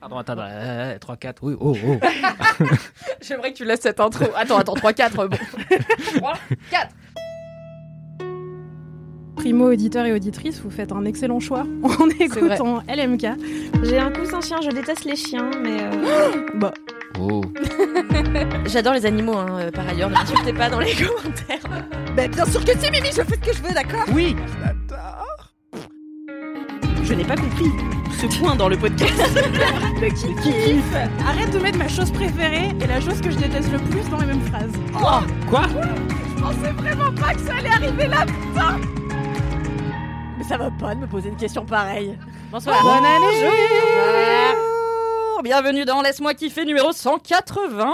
Pardon, attends, euh, 3, 4, oui, oh, oh. J'aimerais que tu laisses cette intro. Attends, attends, 3, 4, bon. 3, 4. Primo auditeur et auditrice, vous faites un excellent choix en écoutant LMK. J'ai un coussin chien, je déteste les chiens, mais. euh, Bah, Oh. J'adore les animaux, hein, euh, par ailleurs, ne m'insultez pas dans les commentaires. Mais bien sûr que si, Mimi, je fais ce que je veux, d'accord? Oui Je n'ai pas compris ce point dans le podcast. le kiff Arrête de mettre ma chose préférée et la chose que je déteste le plus dans les mêmes phrases. Oh, Quoi Je pensais vraiment pas que ça allait arriver là Mais ça va pas de me poser une question pareille. Bonsoir. Bonne année Bonjour, bienvenue dans Laisse-moi kiffer numéro 180.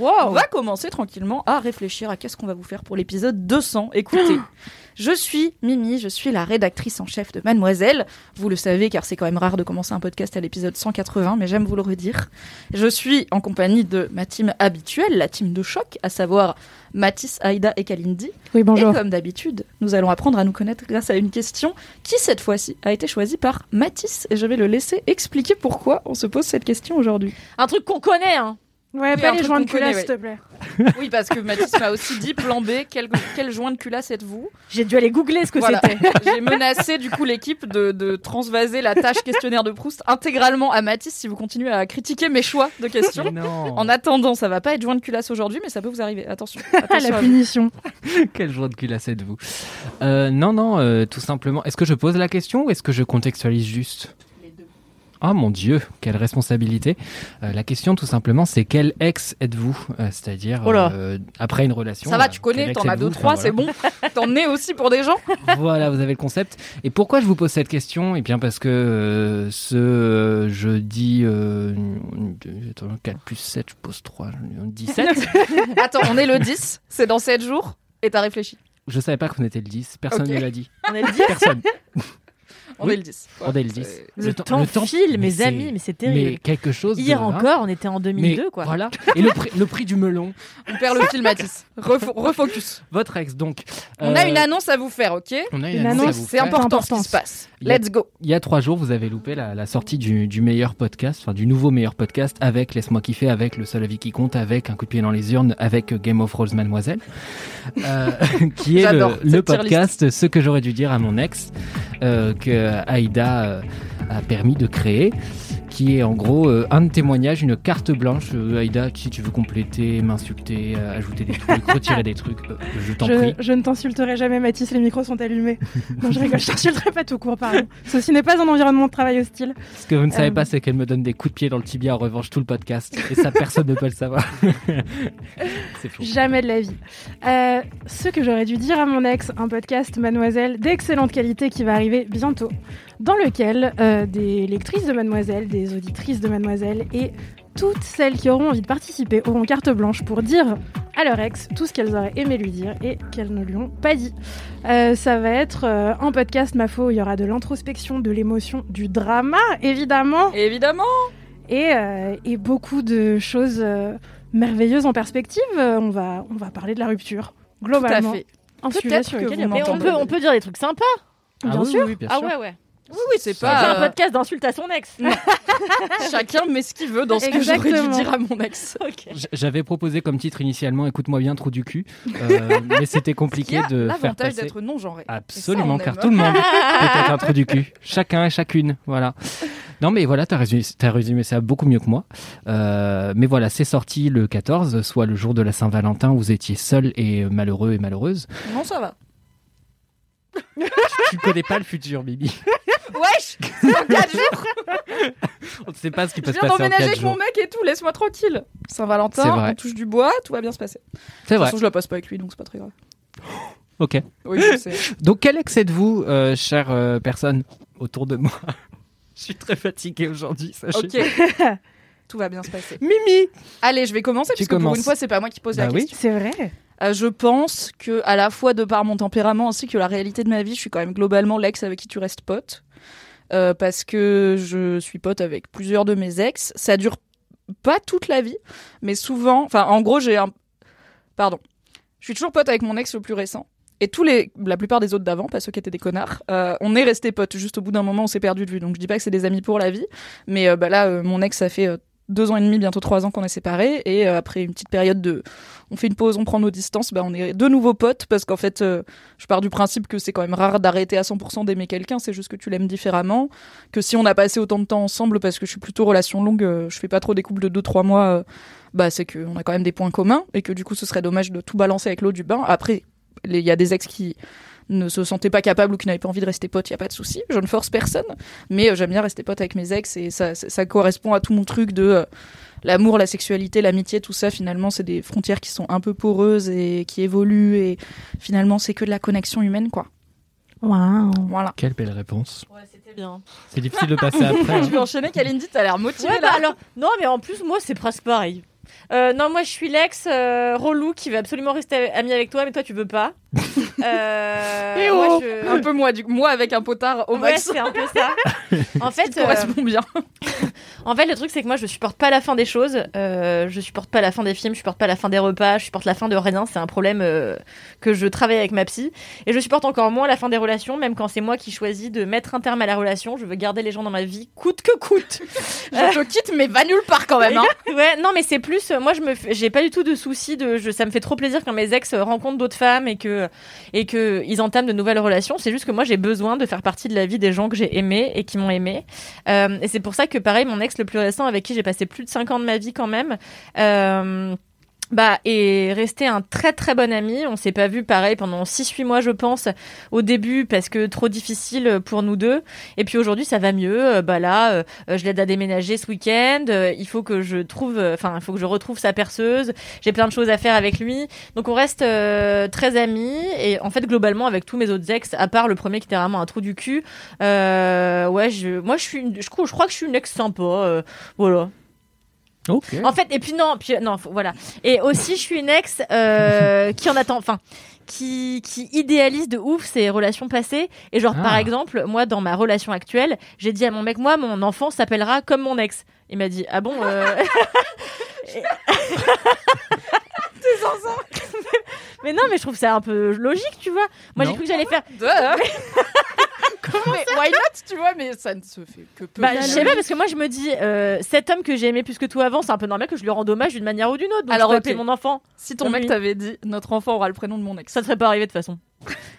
On va commencer tranquillement à réfléchir à qu'est-ce qu'on va vous faire pour l'épisode 200. Écoutez, je suis Mimi, je suis la rédactrice en chef de Mademoiselle. Vous le savez car c'est quand même rare de commencer un podcast à l'épisode 180, mais j'aime vous le redire. Je suis en compagnie de ma team habituelle, la team de choc, à savoir Mathis, Aïda et Kalindi. Oui, bonjour. Et comme d'habitude, nous allons apprendre à nous connaître grâce à une question qui, cette fois-ci, a été choisie par Mathis. Et je vais le laisser expliquer pourquoi on se pose cette question aujourd'hui. Un truc qu'on connaît, hein. Ouais, Oui, pas les joints de culasse, ouais. s'il te plaît. Oui, parce que Mathis m'a aussi dit, plan B, quel, quel joint de culasse êtes-vous J'ai dû aller googler ce que Voilà. c'était. J'ai menacé du coup l'équipe de, de transvaser la tâche questionnaire de Proust intégralement à Mathis si vous continuez à critiquer mes choix de questions. Non En attendant, ça va pas être joint de culasse aujourd'hui, mais ça peut vous arriver. Attention. Ah, attention la à punition. Quel jour de culasse êtes-vous? Euh, Non, non, euh, tout simplement. Est-ce que je pose la question ou est-ce que je contextualise juste? Oh mon Dieu, quelle responsabilité. Euh, la question tout simplement c'est quel ex êtes-vous Euh, C'est-à-dire Oh euh, après une relation. Ça va, tu connais, t'en as deux, trois, Enfin, c'est bon. T'en es aussi pour des gens. voilà, vous avez le concept. Et pourquoi je vous pose cette question? Eh bien parce que ce jeudi attends, 4 plus 7, je pose 3, 17. Attends, on est le 10, c'est dans 7 jours, et t'as réfléchi? je savais pas qu'on était le 10, personne ne l'a dit. On est le 10. Personne. On Oui. est le 10. On est le 10. C'est- Le, temps file, mes amis, mais c'est Mais terrible. quelque chose. Hier encore, on était en 2002, Mais quoi. Voilà. Et le prix, le prix du melon. On perd le fil, Mathis. Refo- refocus. Votre ex, donc. On a euh, une annonce à vous faire, ok On a une, Une annonce C'est important ce qui se passe. Let's go. Il y a trois jours, vous avez loupé la, la sortie du, du meilleur podcast, enfin du nouveau meilleur podcast avec Laisse-moi kiffer, avec Le seul avis qui compte, avec Un coup de pied dans les urnes, avec Game of Thrones Mademoiselle, euh, qui est le, le podcast Ce que j'aurais dû dire à mon ex, euh, que Aïda euh, a permis de créer, qui est en gros euh, un témoignage, une carte blanche. Euh, Aïda, si tu veux compléter, m'insulter, euh, ajouter des trucs, retirer des trucs, je t'en prie. je ne t'insulterai jamais, Mathis, les micros sont allumés. Non, je rigole, je t'insulterai pas tout court, pardon. Ceci n'est pas un environnement de travail hostile. Ce que vous ne savez pas, c'est qu'elle me donne des coups de pied dans le tibia en revanche tout le podcast. Et ça, personne ne peut le savoir. c'est faux. Jamais de la vie. Ce que j'aurais dû dire à mon ex, un podcast, mademoiselle, d'excellente qualité qui va arriver bientôt, dans lequel euh, des lectrices de mademoiselle, des auditrices de mademoiselle et toutes celles qui auront envie de participer auront carte blanche pour dire à leur ex tout ce qu'elles auraient aimé lui dire et qu'elles ne lui ont pas dit. Euh, ça va être euh, un podcast, ma où il y aura de l'introspection, de l'émotion, du drama, évidemment, Évidemment. et, euh, et beaucoup de choses euh, merveilleuses en perspective. Euh, on, va, on va parler de la rupture, Tout à globalement. fait. Un sujet sur lequel on peut, on peut dire des trucs sympas. Ah bien oui, sûr. oui, Ah ouais, ouais. Oui, oui, c'est C'est pas. un euh, podcast d'insultes à son ex. Chacun met ce qu'il veut dans ce que j'aurais dû dire à mon ex. J'avais proposé comme titre initialement Écoute-moi bien, trou du cul. Euh, mais c'était Qui compliqué a de faire l'avantage d'être non genré. Absolument, car aime. tout le monde peut être un trou du cul. Chacun et chacune. Voilà. Non, mais voilà, t'as résumé, t'as résumé ça beaucoup mieux que moi. Euh, mais voilà, c'est sorti le 14, soit le jour de la Saint-Valentin où vous étiez seul et malheureux et malheureuse. Non, ça va. tu connais pas le futur, Bibi. Wesh C'est dans 4 jours On ne sait pas ce qui Je peut se viens passer en d'emménager 4 avec mon mec et tout, laisse-moi tranquille. Saint-Valentin, on touche du bois, tout va bien se passer. De C'est toute vrai. façon, je la passe pas avec lui, donc c'est pas très grave. Ok. Oui, je sais. Donc, quel ex êtes-vous, euh, chère euh, personne autour de moi Je suis très fatiguée aujourd'hui, sachez. Ok. Tout va bien se passer. Mimi Allez, je vais commencer Tu parce que pour une fois, c'est pas moi qui pose la Bah oui. question. C'est vrai. Euh, je pense que à la fois de par mon tempérament ainsi que la réalité de ma vie, je suis quand même globalement l'ex avec qui tu restes pote. Euh, parce que je suis pote avec plusieurs de mes ex. Ça dure pas toute la vie, mais souvent. Enfin, en gros, j'ai un. Pardon. Je suis toujours pote avec mon ex le plus récent. Et tous les, la plupart des autres d'avant, pas ceux qui étaient des connards, euh, on est restés potes. Juste au bout d'un moment, on s'est perdu de vue. Donc je dis pas que c'est des amis pour la vie, mais bah là, mon ex, ça fait deux ans et demi, bientôt trois ans qu'on est séparés. Et euh, après une petite période de, on fait une pause, on prend nos distances, bah on est de nouveaux potes parce qu'en fait, euh, je pars du principe que c'est quand même rare d'arrêter à 100% d'aimer quelqu'un. C'est juste que tu l'aimes différemment. Que si on a passé autant de temps ensemble, parce que je suis plutôt relation longue, euh, je fais pas trop des couples de deux trois mois. euh, bah c'est qu'on a quand même des points communs et que du coup ce serait dommage de tout balancer avec l'eau du bain. Après, il y a des ex qui ne se sentaient pas capables ou qui n'avaient pas envie de rester potes, il y a pas de souci, je ne force personne, mais euh, j'aime bien rester pote avec mes ex et ça, ça, ça correspond à tout mon truc de euh, l'amour, la sexualité, l'amitié, tout ça finalement c'est des frontières qui sont un peu poreuses et qui évoluent et finalement c'est que de la connexion humaine quoi. Waouh. Voilà. Quelle belle réponse. Ouais, c'était bien. C'est difficile de passer après. Je hein. vais enchaîner Kalindi, t'as l'air motivée Ouais, là. bah alors, non, mais en plus, moi, c'est presque pareil. Euh, non, moi, je suis l'ex euh, relou qui veut absolument rester ami avec toi, mais toi, tu veux pas. Euh, Eh moi, oh je- Un peu moi, du moi avec un potard au Ouais, max. c'est un peu ça. En fait, Ça euh, correspond bien. en fait, le truc, c'est que moi, je supporte pas la fin des choses. Euh, je supporte pas la fin des films, je supporte pas la fin des repas, je supporte la fin de rien. C'est un problème euh, que je travaille avec ma psy. Et je supporte encore moins la fin des relations, même quand c'est moi qui choisis de mettre un terme à la relation. Je veux garder les gens dans ma vie, coûte que coûte. Je te quitte, mais va nulle part quand même. Hein. Ouais, non, mais c'est plus. Euh, Moi, je me, j'ai pas du tout de soucis de. Je, ça me fait trop plaisir quand mes ex euh, rencontrent d'autres femmes et que et que entament de nouvelles relations. C'est juste que moi, j'ai besoin de faire partie de la vie des gens que j'ai aimés et qui m'ont aimé. Euh, et c'est pour ça que pareil, mon ex le plus récent, avec qui j'ai passé plus de 5 ans de ma vie quand même. Bah, est resté un très très bon ami. On s'est pas vu pareil pendant 6-8 mois, je pense, au début, parce que trop difficile pour nous deux. Et puis aujourd'hui, ça va mieux. Euh, Bah là, euh, euh, je l'aide à déménager ce week-end. Il faut que je trouve, enfin, il faut que je retrouve sa perceuse. J'ai plein de choses à faire avec lui. Donc on reste très amis. Et en fait, globalement, avec tous mes autres ex, à part le premier qui était vraiment un trou du cul, euh, ouais, je, moi, je suis, une- je, crois- que je suis une ex sympa. voilà. En fait, et puis non, puis non, faut- voilà. Et aussi, je suis une ex euh, qui en attend, enfin, qui, qui idéalise de ouf ses relations passées. Et genre, par Ah. exemple, moi, dans ma relation actuelle, j'ai dit à mon mec, moi, mon enfant s'appellera comme mon ex. Il m'a dit, ah bon euh... Mais non, mais je trouve ça un peu logique, tu vois. Moi, j'ai cru que j'allais faire. mais why not, tu vois, mais ça ne se fait que peu. Bah, je sais pas, parce que moi, je me dis, euh, cet homme que j'ai aimé plus que tout avant, c'est un peu normal que je lui rende hommage d'une manière ou d'une autre. Donc, Alors, je peux ok. appeler mon enfant. Si ton mec t'avait dit notre enfant aura le prénom de mon ex, Ça ne serait pas arrivé de toute façon.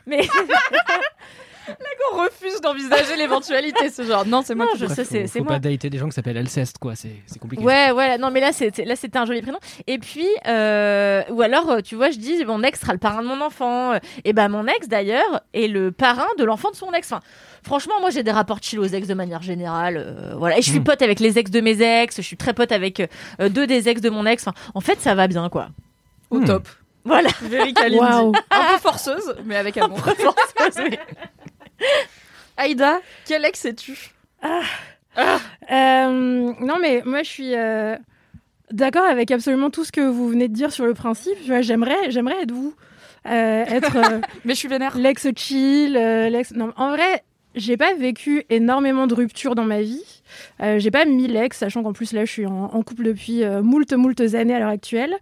Mais on refuse d'envisager l'éventualité. Ce genre, non, c'est moi Non, qui je sais, faut, c'est c'est faut moi. pas dater des gens qui s'appellent Alceste, quoi. C'est c'est compliqué. Ouais, ouais, non, mais là, c'était, là, c'était un joli prénom. Et puis, euh, ou alors, euh, tu vois, je dis, mon ex sera le parrain de mon enfant. Et ben, mon ex, d'ailleurs, est le parrain de l'enfant de son ex. Enfin, franchement, moi, j'ai des rapports chill aux ex de manière générale. euh, voilà. Et je suis Mm. pote avec les ex de mes ex. Je suis très pote avec euh, deux des ex de mon ex. Enfin, en fait, ça va bien, quoi. au Hmm. top. Voilà. Very Kalindi. Waouh. Un peu forceuse, mais avec amour. Oui. Aïda, quel ex es-tu? Euh, non, mais moi, je suis euh, d'accord avec absolument tout ce que vous venez de dire sur le principe. J'aimerais, j'aimerais être vous. Euh, être Mais je suis vénère. l'ex chill, l'ex. Non, en vrai, j'ai pas vécu énormément de ruptures dans ma vie. Euh, j'ai pas mille ex, sachant qu'en plus là, je suis en, en couple depuis euh, moult, moult années à l'heure actuelle.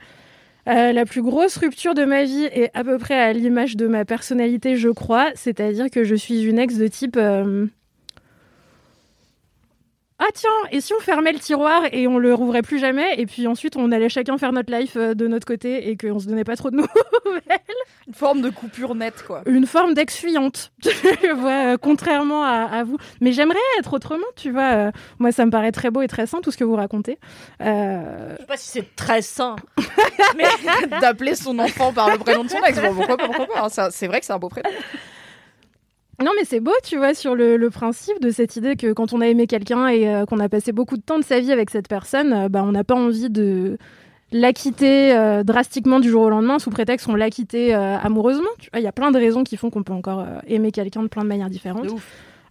Euh, la plus grosse rupture de ma vie est à peu près à l'image de ma personnalité, je crois. C'est-à-dire que je suis une ex de type. euh, Ah tiens, et si on fermait le tiroir et on le rouvrait plus jamais, et puis ensuite on allait chacun faire notre life euh, de notre côté et qu'on se donnait pas trop de nouvelles? Une forme de coupure nette, quoi. une forme d'ex-fuyante, tu vois, euh, contrairement à, à vous. Mais j'aimerais être autrement, tu vois. euh, moi, ça me paraît très beau et très sain, tout ce que vous racontez. Euh, Je sais pas si c'est très sain. Mais d'appeler son enfant par le prénom de son ex, bon, pourquoi pas, pourquoi pas. hein, C'est vrai que c'est un beau prénom. Non, mais c'est beau, tu vois, sur le, principe de cette idée que quand on a aimé quelqu'un et euh, qu'on a passé beaucoup de temps de sa vie avec cette personne, euh, bah, on n'a pas envie de la quitter euh, drastiquement du jour au lendemain sous prétexte qu'on l'a quitté amoureusement. Il y a plein de raisons qui font qu'on peut encore aimer quelqu'un de plein de manières différentes.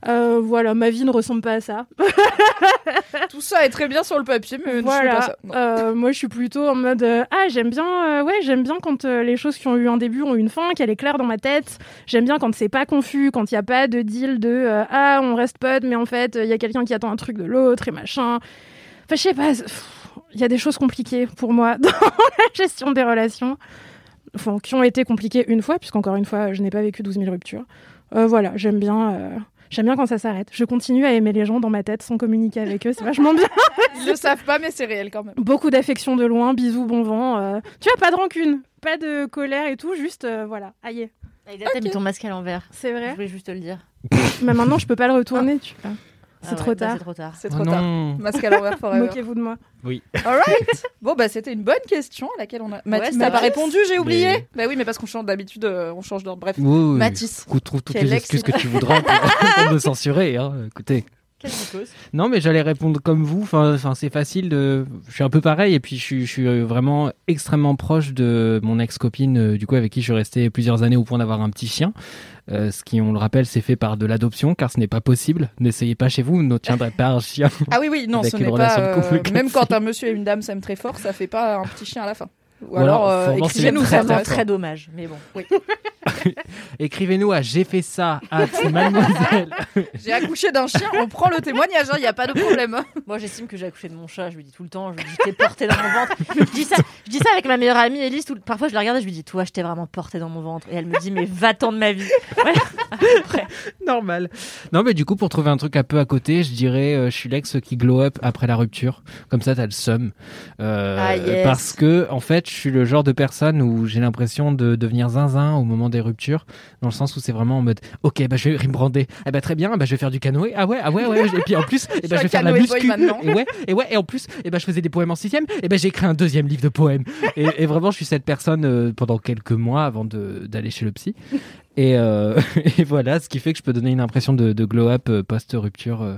Euh, voilà, ma vie ne ressemble pas à ça. Tout ça est très bien sur le papier, mais voilà. je pas ça. Euh, moi, je suis plutôt en mode euh, ah j'aime bien, ouais j'aime bien quand les choses qui ont eu un début ont une fin, qu'elle est claire dans ma tête. J'aime bien quand c'est pas confus, quand il y a pas de deal de ah on reste potes, mais en fait il y a quelqu'un qui attend un truc de l'autre et machin. Enfin, je sais pas. Il y a des choses compliquées pour moi dans la gestion des relations. Enfin, qui ont été compliquées une fois, puisqu'encore une fois, je n'ai pas vécu 12 000 ruptures. Voilà, j'aime bien. J'aime bien quand ça s'arrête. Je continue à aimer les gens dans ma tête sans communiquer avec eux. C'est vachement bien. Ils le savent pas, mais c'est réel quand même. Beaucoup d'affection de loin, bisous, bon vent. euh, Tu vois, pas de rancune, pas de colère et tout, juste euh, voilà, aïe. Aïda, t'as mis ton masque à l'envers. C'est Je vrai. voulais juste te le dire. Mais maintenant, je peux pas le retourner. tu vois. C'est Ah trop ouais, bah, tard. C'est trop tard. C'est Oh trop tard. non. Masque à l'envers forever. Moquez-vous de moi. Alright. Bon bah c'était une bonne question à laquelle on a. Mathis n'a pas répondu, j'ai oublié. Mais- Bah oui, mais parce qu'on change d'habitude, euh, on change d'ordre. Bref. Oui, oui, oui. Mathis. Écoute, trouve toutes Quel les ex- excuses que tu voudras pour, me censurer. Hein. Écoutez. Non, mais j'allais répondre comme vous. Enfin, enfin, c'est facile. De... Je suis un peu pareil. Et puis, je suis, je suis euh, vraiment extrêmement proche de mon ex-copine, euh, du coup, avec qui je suis resté plusieurs années au point d'avoir un petit chien. Euh, ce qui, on le rappelle, c'est fait par de l'adoption, car ce n'est pas possible. N'essayez pas chez vous, vous n'obtiendrez pas un chien. Ah oui oui, non, ce n'est pas. euh, même quand un monsieur et une dame s'aiment très fort, ça fait pas un petit chien à la fin. Ou Ou alors, alors, euh, écrivez-nous, traits, Vraiment très dommage, mais bon. Oui. Écrivez-nous à j'ai fait ça à mademoiselle. J'ai accouché d'un chien, on prend le témoignage, il n'y a pas de problème. Moi, j'estime que j'ai accouché de mon chat. Je lui dis tout le temps, je lui dis, t'es porté dans mon ventre. je, dis ça, je dis ça avec ma meilleure amie Elise. tout- Parfois, je la regarde et je lui dis, toi, je t'ai vraiment porté dans mon ventre. Et elle me dit, mais va-t'en de ma vie. Ouais. Après. Normal. Non, mais du coup, pour trouver un truc un peu à côté, je dirais, euh, je suis l'ex qui glow up après la rupture. Comme ça, t'as le seum. Euh, Ah, yes. Parce que, en fait, je suis le genre de personne où j'ai l'impression de devenir zinzin au moment des ruptures, dans le sens où c'est vraiment en mode, ok, bah je vais rebrander. Eh bah très bien, bah je vais faire du canoë. Ah ouais, ah ouais, ouais. Et puis en plus, eh bah, je vais faire de la muscu. maintenant. Et ouais, et ouais, et en plus, eh bah je faisais des poèmes en sixième. Et bah j'ai écrit un deuxième livre de poèmes. Et, et vraiment, je suis cette personne euh, pendant quelques mois avant d'aller chez le psy. Et, euh, et voilà, ce qui fait que je peux donner une impression de, de glow-up euh, post-rupture. euh,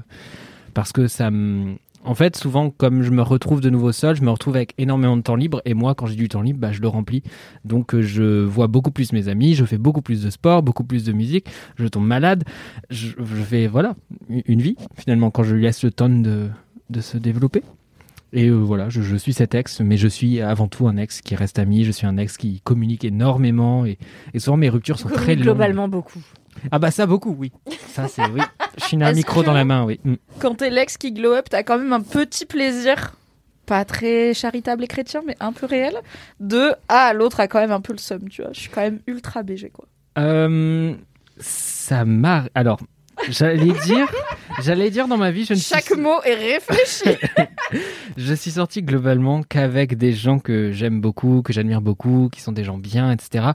parce que ça me... En fait, souvent, comme je me retrouve de nouveau seul, je me retrouve avec énormément de temps libre. Et moi, quand j'ai du temps libre, bah, je le remplis. Donc, euh, je vois beaucoup plus mes amis, je fais beaucoup plus de sport, beaucoup plus de musique. Je tombe malade. Je, je fais, voilà, une vie, finalement, quand je lui laisse le temps de, de se développer. Et euh, voilà, je, je suis cet ex, mais je suis avant tout un ex qui reste ami. Je suis un ex qui communique énormément. Et, et souvent, mes ruptures sont très longues. Globalement, beaucoup. Ah bah ça, beaucoup, oui. Ça, c'est oui. Je suis un Est-ce micro que- dans la main, oui. Mm. Quand t'es l'ex qui glow up, t'as quand même un petit plaisir, pas très charitable et chrétien, mais un peu réel, de ah l'autre a quand même un peu le seum, tu vois. Je suis quand même ultra BG quoi. Euh, ça m'a. Alors, j'allais dire, j'allais dire dans ma vie, je ne Chaque suis, mot est réfléchi. je suis sorti globalement qu'avec des gens que j'aime beaucoup, que j'admire beaucoup, qui sont des gens bien, etc.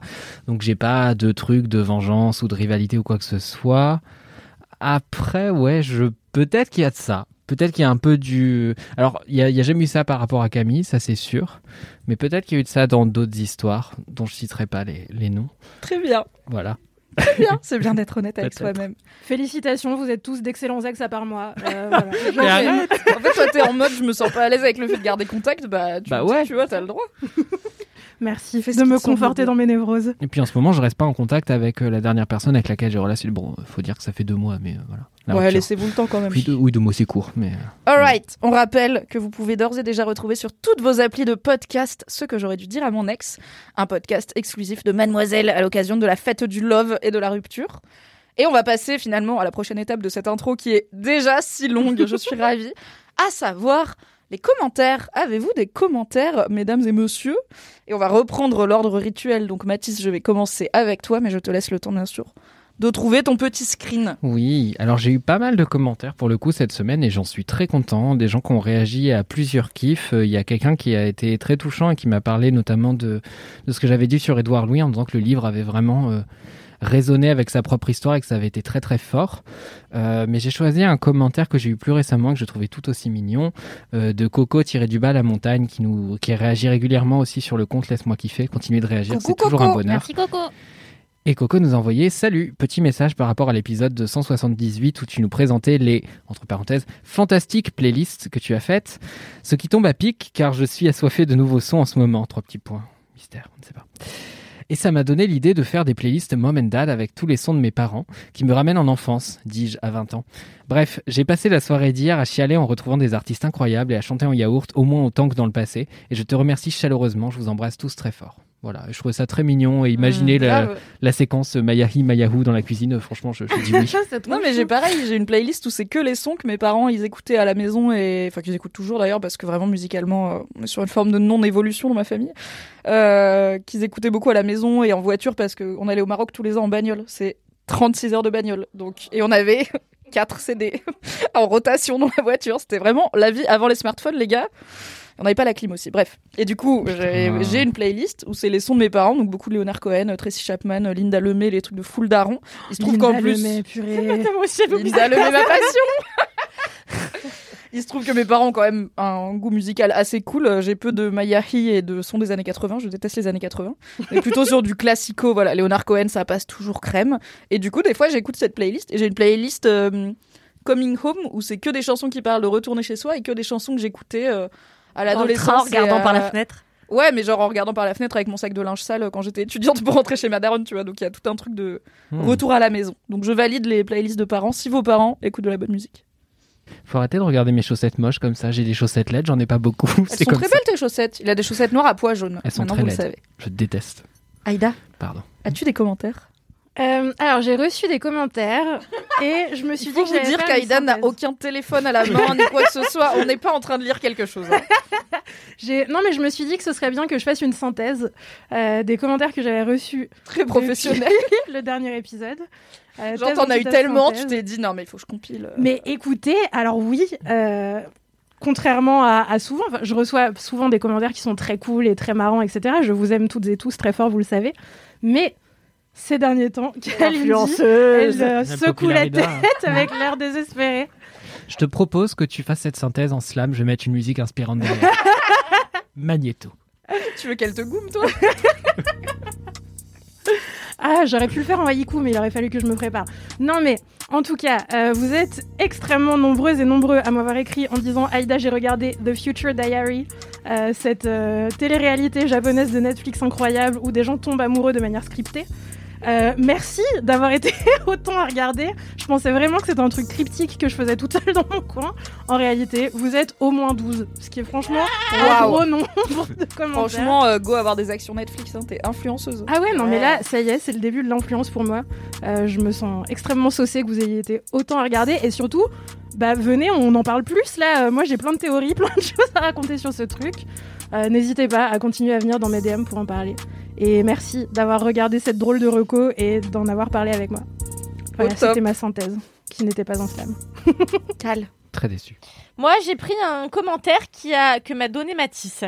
Donc, j'ai pas de truc de vengeance ou de rivalité ou quoi que ce soit. Après, ouais, je peut-être qu'il y a de ça. Peut-être qu'il y a un peu du. Alors, il y a, a jamais eu ça par rapport à Camille, ça c'est sûr. Mais peut-être qu'il y a eu de ça dans d'autres histoires dont je citerai pas les, les noms. Très bien, Voilà. Très bien. C'est bien d'être honnête avec soi-même. Félicitations, vous êtes tous d'excellents ex à part moi. Euh, voilà. Mais arrête. En fait, toi t'es en mode je me sens pas à l'aise avec le fait de garder contact, bah tu, Bah ouais. tu vois, t'as le droit. Merci de me conforter dans mes névroses. Et puis en ce moment, je reste pas en contact avec euh, la dernière personne avec laquelle j'ai relation. Bon, faut dire que ça fait deux mois, mais euh, voilà. La ouais, laissez-vous le temps quand même. Oui, deux, oui, deux mots, c'est court, mais. euh, Alright, on rappelle que vous pouvez d'ores et déjà retrouver sur toutes vos applis de podcast ce que j'aurais dû dire à mon ex, un podcast exclusif de Mademoiselle à l'occasion de la fête du love et de la rupture. Et on va passer finalement à la prochaine étape de cette intro qui est déjà si longue, je suis ravie, à savoir les commentaires. Avez-vous des commentaires, mesdames et messieurs? Et on va reprendre l'ordre rituel. Donc Mathis, je vais commencer avec toi, mais je te laisse le temps bien sûr de trouver ton petit screen. Oui, alors j'ai eu pas mal de commentaires pour le coup cette semaine et j'en suis très content. Des gens qui ont réagi à plusieurs kiffs. Euh, Il y a quelqu'un qui a été très touchant et qui m'a parlé notamment de, ce que j'avais dit sur Édouard Louis en disant que le livre avait vraiment euh, résonné avec sa propre histoire et que ça avait été très très fort. Euh, mais j'ai choisi un commentaire que j'ai eu plus récemment que je trouvais tout aussi mignon euh, de Coco tiré du bas la montagne qui nous qui réagit régulièrement aussi sur le compte Laisse-moi kiffer. Continuez de réagir, c'est toujours Coco. un bonheur. Merci Coco. Et Coco nous a envoyé Salut, petit message par rapport à l'épisode de 178 où tu nous présentais les, entre parenthèses, fantastiques playlists que tu as faites. Ce qui tombe à pic car je suis assoiffé de nouveaux sons en ce moment. Trois petits points. Mystère, on ne sait pas. Et ça m'a donné l'idée de faire des playlists mom and dad avec tous les sons de mes parents, qui me ramènent en enfance, dis-je à 20 ans. Bref, j'ai passé la soirée d'hier à chialer en retrouvant des artistes incroyables et à chanter en yaourt au moins autant que dans le passé. Et je te remercie chaleureusement, je vous embrasse tous très fort. Voilà, je trouvais ça très mignon et imaginez Mmh, la, séquence Mayahi Mayahu dans la cuisine, franchement, je, je dis oui. Non mais j'ai pareil, j'ai une playlist où c'est que les sons que mes parents ils écoutaient à la maison et enfin qu'ils écoutent toujours d'ailleurs parce que vraiment musicalement euh, on est sur une forme de non évolution dans ma famille. Euh, qu'ils écoutaient beaucoup à la maison et en voiture parce que on allait au Maroc tous les ans en bagnole. C'est 36 heures de bagnole donc et on avait 4 CD en rotation dans la voiture. C'était vraiment la vie avant les smartphones les gars. On n'avait pas la clim aussi. Bref. Et du coup, j'ai Ah. j'ai une playlist où c'est les sons de mes parents, donc beaucoup de Leonard Cohen, Tracy Chapman, Linda Lemay, les trucs de full daron. Il se trouve Linda qu'en plus, Lemay, purée. Linda Lemay, ma passion. Il se trouve que mes parents ont quand même un goût musical assez cool. Euh, J'ai peu de Mayahi et de sons des années 80. Je déteste les années 80. Mais plutôt sur du classico. Voilà, Leonard Cohen, ça passe toujours crème. Et du coup, des fois, j'écoute cette playlist. Et j'ai une playlist euh, Coming Home où c'est que des chansons qui parlent de retourner chez soi et que des chansons que j'écoutais euh, à l'adolescence. en regardant par la euh, fenêtre. Ouais, mais genre en regardant par la fenêtre avec mon sac de linge sale quand j'étais étudiante pour rentrer chez ma daronne, tu vois. Donc il y a tout un truc de Hmm. retour à la maison. Donc je valide les playlists de parents si vos parents écoutent de la bonne musique. Faut arrêter de regarder mes chaussettes moches comme ça. J'ai des chaussettes LED, j'en ai pas beaucoup. Elles C'est sont comme très ça. belles tes chaussettes. Il a des chaussettes noires à pois jaunes. Elles sont Maintenant très vous le laides. savez. Je déteste. Aïda, Pardon. as-tu des commentaires? Euh, alors j'ai reçu des commentaires et je me suis Il dit que vous dire qu'Aïda n'a aucun téléphone à la main ni quoi que ce soit. On n'est pas en train de lire quelque chose. hein. Non mais je me suis dit que ce serait bien que je fasse une synthèse euh, des commentaires que j'avais reçus Très professionnel. le dernier épisode. Euh, Genre t'en as eu tellement, tu t'es dit non mais il faut que je compile. euh. Mais écoutez, alors oui, contrairement à, à souvent, je reçois souvent des commentaires qui sont très cool et très marrants, etc. Je vous aime toutes et tous très fort, vous le savez. Mais ces derniers temps, Kalindi, elle Influenceuse. euh, secoue la tête avec l'air désespéré. Je te propose que tu fasses cette synthèse en slam. Je vais mettre une musique inspirante derrière. Magnéto. Tu veux qu'elle te goume toi? Ah, j'aurais pu le faire en haïku, mais il aurait fallu que je me prépare. Non, mais en tout cas, euh, vous êtes extrêmement nombreuses et nombreux à m'avoir écrit en disant Aïda, j'ai regardé The Future Diary, euh, cette euh, télé-réalité japonaise de Netflix incroyable où des gens tombent amoureux de manière scriptée. Euh, merci d'avoir été autant à regarder. Je pensais vraiment que c'était un truc cryptique que je faisais toute seule dans mon coin. En réalité, vous êtes au moins 12, ce qui est franchement un gros nombre de commentaires. Franchement, euh, go avoir des actions Netflix, hein, t'es influenceuse. Ah ouais, non, mais là, ça y est, c'est le début de l'influence pour moi. Euh, je me sens extrêmement saucée que vous ayez été autant à regarder. Et surtout, bah venez, on en parle plus là. Moi, j'ai plein de théories, plein de choses à raconter sur ce truc. N'hésitez pas à continuer à venir dans mes DM pour en parler. Et merci d'avoir regardé cette drôle de reco et d'en avoir parlé avec moi. Voilà, c'était ma synthèse, qui n'était pas en slam. Cal. Très déçu. Moi, j'ai pris un commentaire qui a, que m'a donné Mathis.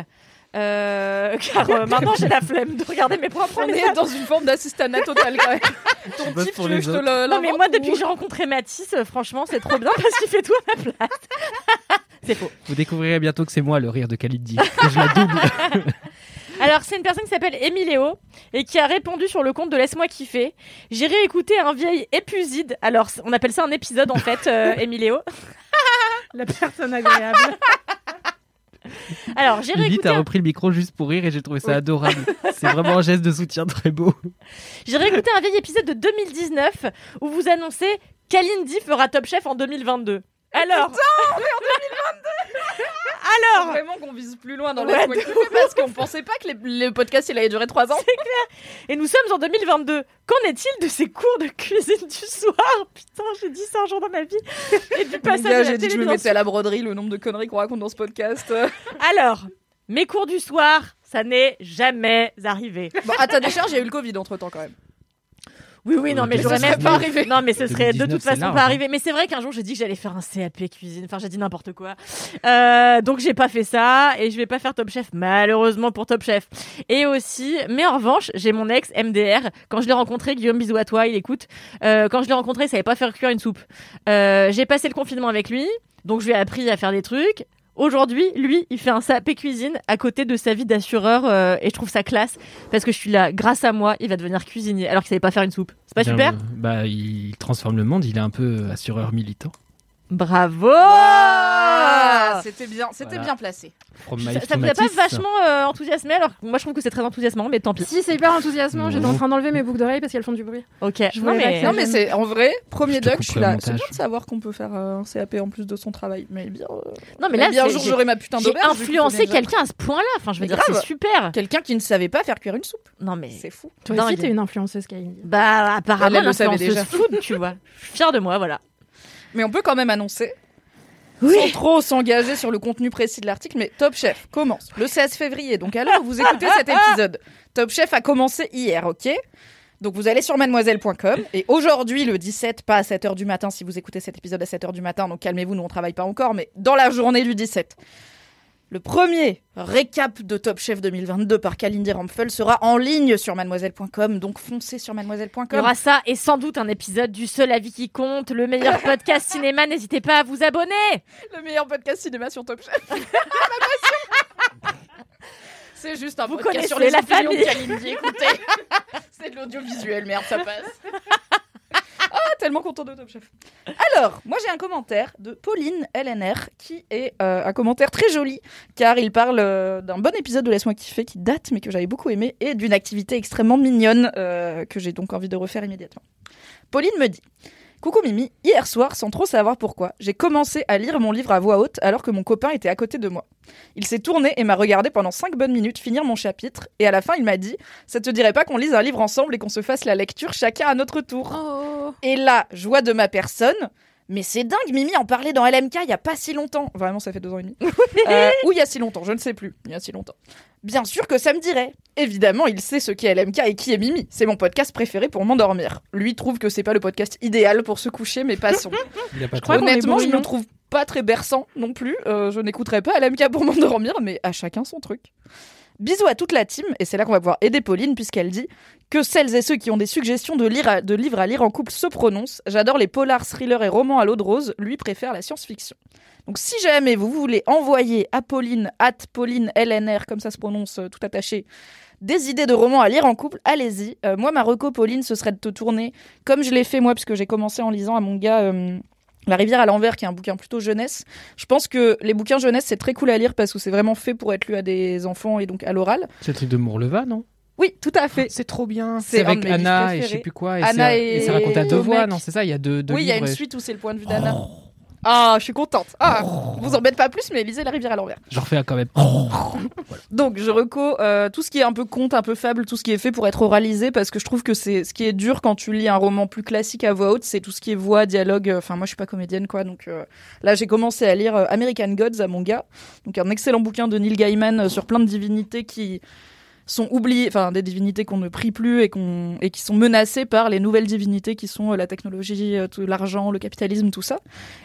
Euh, car euh, maintenant, j'ai la flemme de regarder mes propres On messages. est dans une forme d'assistanat total quand même. Ton type, que je te le Non, mais moi, ou- depuis que j'ai rencontré Mathis, euh, franchement, c'est trop bien parce qu'il fait tout à ma place. c'est faux. Vous découvrirez bientôt que c'est moi le rire de Khalid que je la double. Alors, c'est une personne qui s'appelle Emiléo et qui a répondu sur le compte de Laisse-moi kiffer. J'ai réécouté un vieil épuside. Alors, on appelle ça un épisode en fait, euh, Emiléo. La personne agréable. Alors, j'ai réécouté, un... repris le micro juste pour rire et j'ai trouvé ça adorable. C'est vraiment un geste de soutien très beau. j'ai réécouté un vieil épisode de 2019 où vous annoncez Kalindi fera Top Chef en 2022. Alors, alors, Vraiment qu'on vise plus loin dans Ouais, kiffer parce qu'on pensait pas que les- le podcast il allait durer 3 ans. et nous sommes en 2022. Qu'en est-il de ces cours de cuisine du soir? Putain, j'ai dit ça un jour dans ma vie. Et du passage gars, à la j'ai dit que je me mettais à la broderie, le nombre de conneries qu'on raconte dans ce podcast. Alors, mes cours du soir, ça n'est jamais arrivé. bon, à ta décharge, il y a eu le Covid entre temps quand même. Oui, oui, non, Euh, mais mais j'aurais même pas arrivé. Non, mais ce serait de 2019, toute façon pas hein. arrivé. Mais c'est vrai qu'un jour, j'ai dit que j'allais faire un CAP cuisine. Enfin, j'ai dit n'importe quoi. Euh, donc, j'ai pas fait ça et je vais pas faire Top Chef, malheureusement pour Top Chef. Et aussi, mais en revanche, j'ai mon ex MDR. Quand je l'ai rencontré, Guillaume, bisous à toi, il écoute. Euh, quand je l'ai rencontré, il savait pas faire cuire une soupe. Euh, j'ai passé le confinement avec lui, donc je lui ai appris à faire des trucs. Aujourd'hui, lui, il fait un SAP cuisine à côté de sa vie d'assureur euh, et je trouve ça classe parce que je suis là, grâce à moi, il va devenir cuisinier alors qu'il savait pas faire une soupe. C'est pas Bien, super? euh, Bah, il transforme le monde, il est un peu assureur militant. Bravo c'était bien, c'était Voilà. bien placé. From Ça, ça vous a pas vachement euh, enthousiasmé alors moi je trouve que c'est très enthousiasmant mais tant pis. Si, c'est hyper enthousiasmant. J'étais en Mmh. train d'enlever mes boucles d'oreilles parce qu'elles font du bruit. Ok. Je non mais Non mais c'est en vrai premier doc, je suis là. C'est bien de savoir qu'on peut faire euh, un CAP en plus de son travail, mais bien. euh, non mais mais là bien un jour j'ai- j'aurai ma putain j'ai d'auberge. coup, influencé quelqu'un à ce point-là. Enfin je veux Mais dire c'est super. Quelqu'un qui ne savait pas faire cuire une soupe. Non mais C'est fou. Toi aussi, t'es une influenceuse, bah apparemment Elle, le savait l'influenceuse food tu vois. Je suis fière de moi voilà. Mais on peut quand même annoncer, Oui. sans trop s'engager sur le contenu précis de l'article, mais Top Chef commence le 16 février. Donc à l'heure où vous écoutez cet épisode, Top Chef a commencé hier, ok? Donc vous allez sur mademoiselle.com et aujourd'hui le 17, pas à 7h du matin si vous écoutez cet épisode à 7h du matin, donc calmez-vous, nous on travaille pas encore, mais dans la journée du 17, le premier récap de Top Chef 2022 par Kalindi Rampfel sera en ligne sur mademoiselle.com, donc foncez sur Il y mademoiselle.com. aura ça et sans doute un épisode du seul avis qui compte, le meilleur podcast cinéma. N'hésitez pas à vous abonner. Le meilleur podcast cinéma sur Top Chef. C'est juste un Vous podcast sur les la opinions de famille. Kalindi, écoutez. C'est de l'audiovisuel, merde, ça passe. Ah, tellement content de Top Chef. Alors, moi j'ai un commentaire de Pauline LNR qui est euh, un commentaire très joli car il parle euh, d'un bon épisode de Laisse-moi kiffer qui date mais que j'avais beaucoup aimé et d'une activité extrêmement mignonne euh, que j'ai donc envie de refaire immédiatement. Pauline me dit Coucou Mimi, hier soir, sans trop savoir pourquoi, j'ai commencé à lire mon livre à voix haute alors que mon copain était à côté de moi. Il s'est tourné et m'a regardé pendant 5 bonnes minutes finir mon chapitre et à la fin il m'a dit Ça te dirait pas qu'on lise un livre ensemble et qu'on se fasse la lecture chacun à notre tour? Oh. Et là, joie de ma personne. Mais c'est dingue, Mimi en parlait dans LMK il y a pas si longtemps. Vraiment, ça fait deux ans et demi. Euh, ou il y a si longtemps, je ne sais plus. Il y a si longtemps. Bien sûr que ça me dirait. Évidemment, il sait ce qu'est LMK et qui est Mimi. C'est mon podcast préféré pour m'endormir. Lui trouve que c'est pas le podcast idéal pour se coucher, mais passons. Il a pas crois est Honnêtement, je ne le trouve pas très berçant non plus. Euh, je n'écouterai pas LMK pour m'endormir, mais à chacun son truc. Bisous à toute la team, et c'est là qu'on va pouvoir aider Pauline, puisqu'elle dit que celles et ceux qui ont des suggestions de, livres à lire en couple se prononcent. J'adore les polars, thrillers et romans à l'eau de rose, lui préfère la science-fiction. Donc si jamais vous voulez envoyer à Pauline, at Pauline LNR, comme ça se prononce euh, tout attaché, des idées de romans à lire en couple, allez-y. Euh, moi, ma reco, Pauline, ce serait de te tourner, comme je l'ai fait moi, puisque j'ai commencé en lisant à mon gars euh, La rivière à l'envers, qui est un bouquin plutôt jeunesse. Je pense que les bouquins jeunesse, c'est très cool à lire parce que c'est vraiment fait pour être lu à des enfants et donc à l'oral. C'est le truc de Mourleva, non? Oui, tout à fait. C'est trop bien. C'est avec Anna et je sais plus quoi. Et Anna c'est- et et c'est raconté à deux voix, non? C'est ça Il y a deux, deux oui, il y a une suite où c'est le point de vue d'Anna. Ah, je suis contente. Ah, vous embête pas plus, mais lisez La rivière à l'envers. Je refais quand même. Donc, je reco euh, tout ce qui est un peu conte, un peu fable, tout ce qui est fait pour être oralisé, parce que je trouve que c'est ce qui est dur quand tu lis un roman plus classique à voix haute, c'est tout ce qui est voix, dialogue. euh, Enfin, moi, je suis pas comédienne, quoi. Donc euh, là, j'ai commencé à lire American Gods à mon gars, donc un excellent bouquin de Neil Gaiman sur plein de divinités qui sont oubliées, enfin des divinités qu'on ne prie plus et qu'on et qui sont menacées par les nouvelles divinités qui sont euh, la technologie, euh, tout l'argent, le capitalisme, tout ça.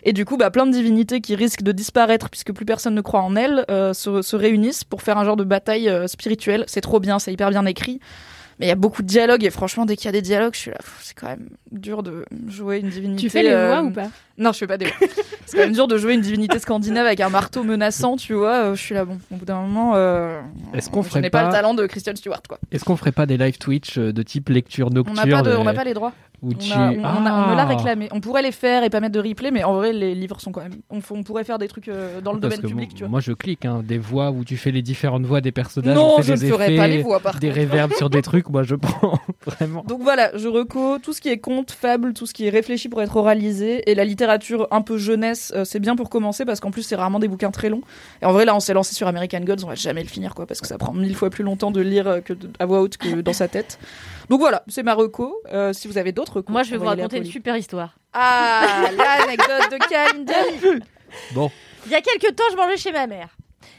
Et du coup, bah, plein de divinités qui risquent de disparaître puisque plus personne ne croit en elles euh, se, se réunissent pour faire un genre de bataille euh, spirituelle. C'est trop bien, c'est hyper bien écrit. Mais il y a beaucoup de dialogues et franchement, dès qu'il y a des dialogues, je suis là, c'est quand même dur de jouer une divinité. Tu fais les euh, voix ou pas? Non, je fais pas des voix. c'est quand même dur de jouer une divinité scandinave avec un marteau menaçant, tu vois. euh, je suis là, bon, au bout d'un moment, euh, Est-ce qu'on je ferait pas... pas- le talent de Christian Stewart, quoi. Est-ce qu'on ferait pas des live Twitch euh, de type lecture On nocturne n'a pas, de- on n'a euh, pas les droits. Où On, tu- a- on- on a- on me l'a Ah. réclamé. On pourrait les faire et pas mettre de replay, mais en vrai, les livres sont quand même. On, pourrait faire des trucs euh, dans le Parce domaine public, moi, tu vois. moi, je clique hein, des voix où tu fais les différentes voix des personnages. non, je ne ferai pas les voix, par des réverbes sur des trucs. Moi, je prends vraiment. Donc voilà, je reco tout ce qui est conte, fable, tout ce qui est réfléchi pour être oralisé et la littérature un peu jeunesse, euh, c'est bien pour commencer parce qu'en plus c'est rarement des bouquins très longs. Et en vrai là, on s'est lancé sur American Gods, on va jamais le finir quoi parce que ça prend mille fois plus longtemps de lire euh, que de- à voix haute que dans sa tête. Donc voilà, c'est ma reco. Euh, si vous avez d'autres recos, Moi je vais vous raconter une super histoire. Ah, l'anecdote de Kalindi. Bon, Il y a quelques temps, je mangeais chez ma mère.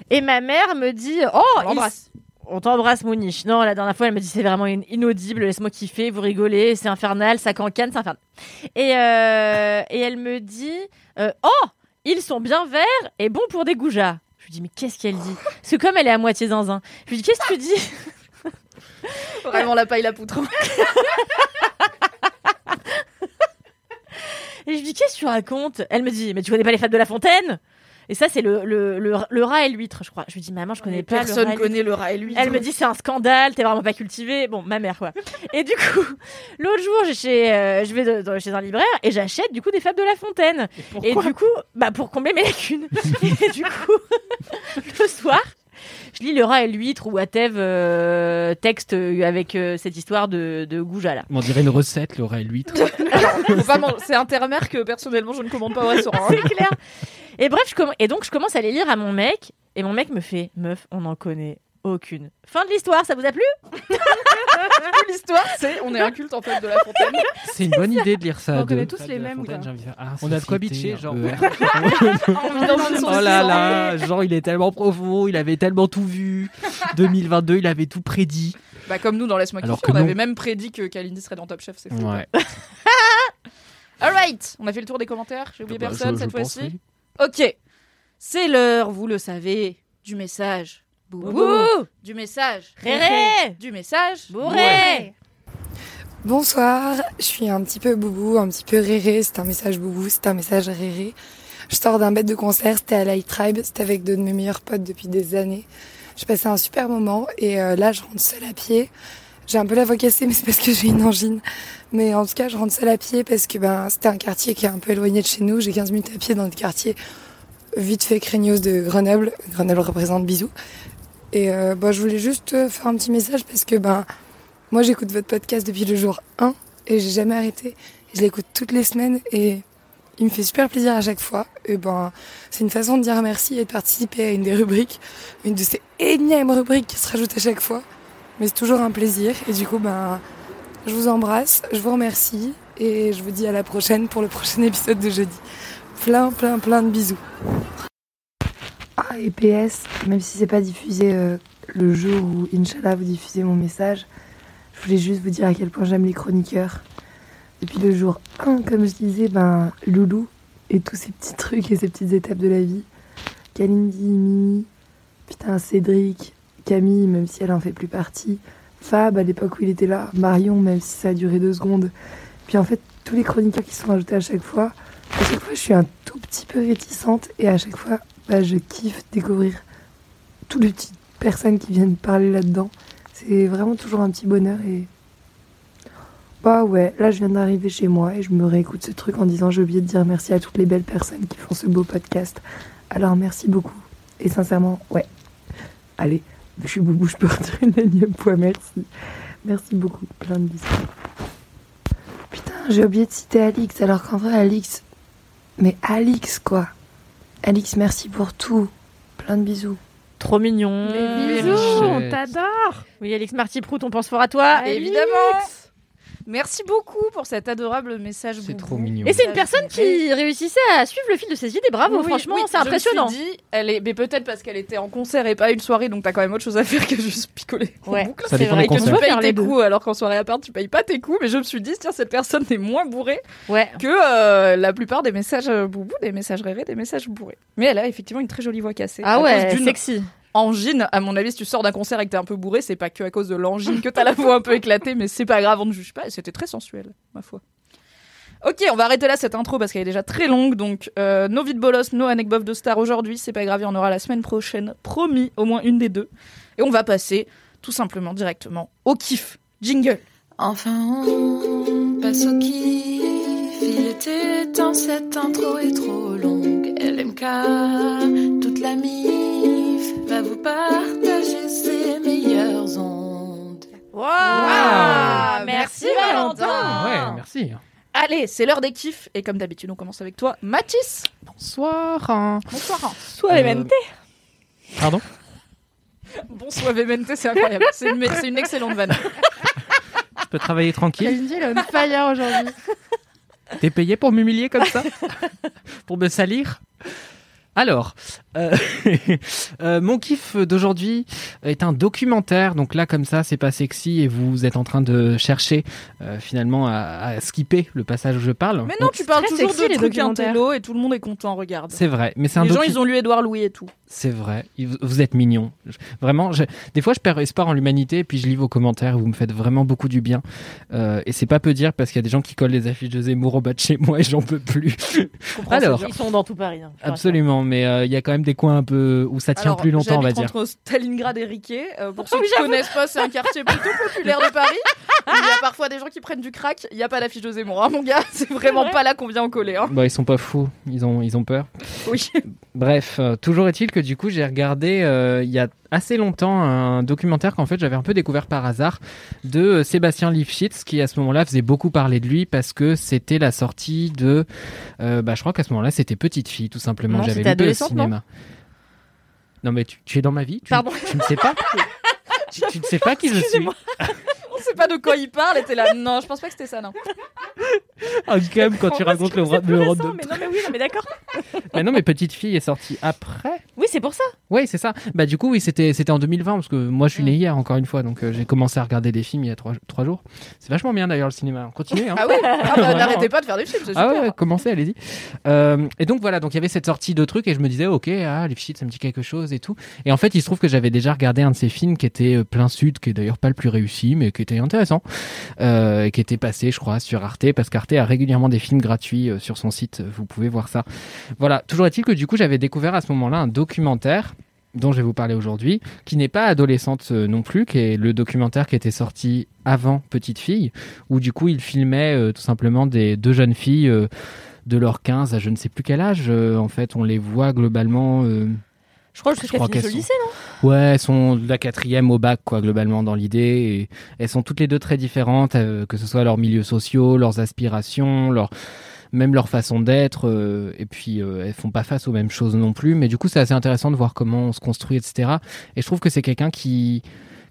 Et ma mère me dit Oh, On il- l'embrasse. On t'embrasse, Mouniche. Non, la dernière fois, elle me dit c'est vraiment in- inaudible, laisse-moi kiffer, vous rigolez, c'est infernal, ça cancane, c'est infernal. Et, euh, et elle me dit euh, Oh, ils sont bien verts et bons pour des goujats. Je lui dis Mais qu'est-ce qu'elle dit? Parce que comme elle est à moitié zinzin, je lui dis Qu'est-ce que tu dis? Vraiment la paille la poutre. Et je lui dis Qu'est-ce que tu racontes? Elle me dit Mais tu connais pas les fêtes de la fontaine? Et ça, c'est le, le, le, rat et l'huître, je crois. Je lui dis, maman, je connais pas Personne connaît le rat et l'huître. Elle me dit, c'est un scandale, t'es vraiment pas cultivé. Bon, ma mère, quoi. et du coup, l'autre jour, chez, euh, je vais chez un libraire et j'achète du coup des fables de La Fontaine. Et, du coup, bah, pour combler mes lacunes. et du coup, le soir, je lis Le rat et l'huître ou Atev euh, texte euh, avec euh, cette histoire de, de Gouja là. On dirait une recette, le rat et l'huître. c'est un terre-mer que personnellement je ne commande pas au restaurant. Hein. c'est clair. Et bref, je et donc je commence à les lire à mon mec et mon mec me fait meuf, on en connaît aucune. Fin de l'histoire, ça vous a plu? L'histoire, c'est on est un culte en fait de la fontaine. C'est une bonne idée de lire ça. On connaît tous les mêmes. Ah, on a de quoi bitcher, genre. oh là là, genre il est tellement profond, il avait tellement tout vu. 2022, il avait tout prédit. Bah comme nous dans Laisse-moi kiffer, on avait même prédit que Kalindi serait dans Top Chef, c'est fou. Ouais. Alright, on a fait le tour des commentaires, j'ai oublié bah, personne cette fois-ci. Ok, c'est l'heure, vous le savez, du message Boubou Du message. Réré Du message. Bourré Bonsoir, je suis un petit peu boubou, un petit peu réré. C'est un message boubou, c'est un message réré. Je sors d'un bête de concert, c'était à Light Tribe, c'était avec deux de mes meilleurs potes depuis des années. J'ai passé un super moment et euh, là je rentre seule à pied. J'ai un peu la voix cassée mais c'est parce que j'ai une angine. Mais en tout cas je rentre seule à pied parce que ben c'était un quartier qui est un peu éloigné de chez nous. J'ai 15 minutes à pied dans le quartier vite fait craignos de Grenoble. Grenoble représente bisous. Et euh, bah, je voulais juste euh, faire un petit message parce que ben moi j'écoute votre podcast depuis le jour 1 et j'ai jamais arrêté. Je l'écoute toutes les semaines et il me fait super plaisir à chaque fois. Et ben c'est une façon de dire merci et de participer à une des rubriques, une de ces énièmes rubriques qui se rajoutent à chaque fois. Mais c'est toujours un plaisir et du coup ben je vous embrasse, je vous remercie et je vous dis à la prochaine pour le prochain épisode de jeudi. Plein plein plein de bisous. Ah, et PS, même si c'est pas diffusé euh, le jour où, Inch'Allah, vous diffusez mon message, je voulais juste vous dire à quel point j'aime les chroniqueurs. Depuis le jour 1, comme je disais, ben, Loulou et tous ces petits trucs et ces petites étapes de la vie. Kalindi, Mimi, putain, Cédric, Camille, même si elle en fait plus partie. Fab, à l'époque où il était là. Marion, même si ça a duré deux secondes. Puis en fait, tous les chroniqueurs qui sont ajoutés à chaque fois, à chaque fois, je suis un tout petit peu réticente et à chaque fois, bah, je kiffe découvrir toutes les petites personnes qui viennent parler là-dedans. C'est vraiment toujours un petit bonheur et. Bah ouais, là je viens d'arriver chez moi et je me réécoute ce truc en disant j'ai oublié de dire merci à toutes les belles personnes qui font ce beau podcast. Alors merci beaucoup. Et sincèrement, ouais. Allez, je suis boubou, je peux retirer une énième fois, merci. Merci beaucoup, plein de bisous. Putain, j'ai oublié de citer Alix, alors qu'en vrai, Alix. Mais Alix, quoi. Alix, merci pour tout. Plein de bisous. Trop mignon. bisous, on t'adore. Oui, Alix Marty Prout, on pense fort à toi. Évidemment. Merci beaucoup pour cet adorable message. C'est trop mignon. Et c'est une personne qui réussissait à suivre le fil de ses idées. Bravo, franchement, c'est impressionnant. Je me suis dit, elle est, mais peut-être parce qu'elle était en concert et pas une soirée, donc t'as quand même autre chose à faire que juste picoler. Ouais, c'est vrai que tu payes tes coups, alors qu'en soirée à part, tu payes pas tes coups. Mais je me suis dit, tiens, cette personne est moins bourrée ouais. que euh, la plupart des messages euh, boubou, des messages rêvés, des messages bourrés. Mais elle a effectivement une très jolie voix cassée. Ah ouais, sexy angine, à mon avis, si tu sors d'un concert et que t'es un peu bourré, c'est pas que à cause de l'angine que t'as la voix un peu éclatée, mais c'est pas grave, on ne juge pas. C'était très sensuel, ma foi. Ok, on va arrêter là cette intro parce qu'elle est déjà très longue. Donc, euh, no vide bolos, no anecdote de star aujourd'hui. C'est pas grave, il y en aura la semaine prochaine. Promis, au moins une des deux. Et on va passer tout simplement directement au kiff. Jingle. Enfin, on passe au kiff. Il était temps, cette intro est trop longue. LMK, toute la vous partager ses meilleures ondes. Wow, Merci, Valentin Ouais, merci Allez, c'est l'heure des kiffs. Et comme d'habitude, on commence avec toi, Mathis. Bonsoir. Bonsoir. Soit euh... Pardon? Bonsoir VMNT, c'est incroyable. C'est une, une, excellente vanne. Je peux travailler tranquille. Kalindi, elle a une fire aujourd'hui. T'es payé pour m'humilier comme ça? Pour me salir? Alors, euh, euh, mon kiff d'aujourd'hui est un documentaire. Donc là, comme ça, c'est pas sexy et vous êtes en train de chercher euh, finalement à, skipper le passage où je parle. Mais non, tu parles toujours de trucs intello et tout le monde est content, regarde. C'est vrai, mais c'est un Les gens, ils ont lu Édouard Louis et tout. C'est vrai, vous êtes mignon. Vraiment, des fois je perds espoir en l'humanité, et puis je lis vos commentaires, vous me faites vraiment beaucoup du bien. Euh, et c'est pas peu dire parce qu'il y a des gens qui collent les affiches de Zemmour au bas de chez moi et j'en peux plus. Alors, ils sont dans tout Paris. Hein, absolument, mais euh, il y a quand même des coins un peu où ça tient plus longtemps, on va dire. entre Stalingrad et Riquet. Euh, pour ceux qui ne connaissent pas, c'est un quartier plutôt populaire de Paris. il y a parfois des gens qui prennent du crack. Il n'y a pas d'affiche de Zemmour, hein, mon gars. C'est vraiment pas là qu'on vient en coller. Hein. Bah, ils sont pas fous, ils ont, ils ont peur. Oui. Bref, toujours est-il que du coup, j'ai regardé euh, il y a assez longtemps un documentaire qu'en fait j'avais un peu découvert par hasard de euh, Sébastien Lifshitz qui à ce moment-là faisait beaucoup parler de lui parce que c'était la sortie de euh, bah, je crois qu'à ce moment-là c'était Petite Fille tout simplement. J'avais lu au cinéma. Non, mais tu, es dans ma vie tu, Pardon. tu ne sais pas tu, tu, ne sais pas qui je suis. On sait pas de quoi il parle et t'es là. Non je pense pas que c'était ça non. Ah, quand même quand tu racontes le, le, de... mais non mais oui non mais d'accord. Mais non mais petite fille est sortie après c'est pour ça oui c'est ça bah du coup oui c'était c'était en 2020 parce que moi je suis né mm. hier encore une fois donc euh, j'ai commencé à regarder des films il y a trois, trois jours c'est vachement bien d'ailleurs le cinéma continuez hein. ah ouais ah bah, n'arrêtez pas de faire des films ah ouais commencez allez-y euh, et donc voilà donc il y avait cette sortie de trucs et je me disais ok ah les ça me dit quelque chose et tout et en fait il se trouve que j'avais déjà regardé un de ces films qui était euh, plein sud qui est d'ailleurs pas le plus réussi mais qui était intéressant, euh, qui était passé, je crois, sur Arte, parce qu'Arte a régulièrement des films gratuits sur son site. Vous pouvez voir ça. Voilà. Toujours est-il que du coup, j'avais découvert à ce moment-là un documentaire dont je vais vous parler aujourd'hui, qui n'est pas adolescente euh, non plus, qui est le documentaire qui était sorti avant Petite Fille, où du coup il filmait tout simplement des deux jeunes filles de leur 15 à je ne sais plus quel âge. en fait, on les voit globalement je crois, je crois qu'elles au lycée, non? Ouais, elles sont de la quatrième au bac, quoi, globalement, dans l'idée. Et elles sont toutes les deux très différentes, euh, que ce soit leurs milieux sociaux, leurs aspirations, leur même leur façon d'être. Euh, et puis, euh, elles font pas face aux mêmes choses non plus. Mais du coup, c'est assez intéressant de voir comment on se construit, etc. Et je trouve que c'est quelqu'un qui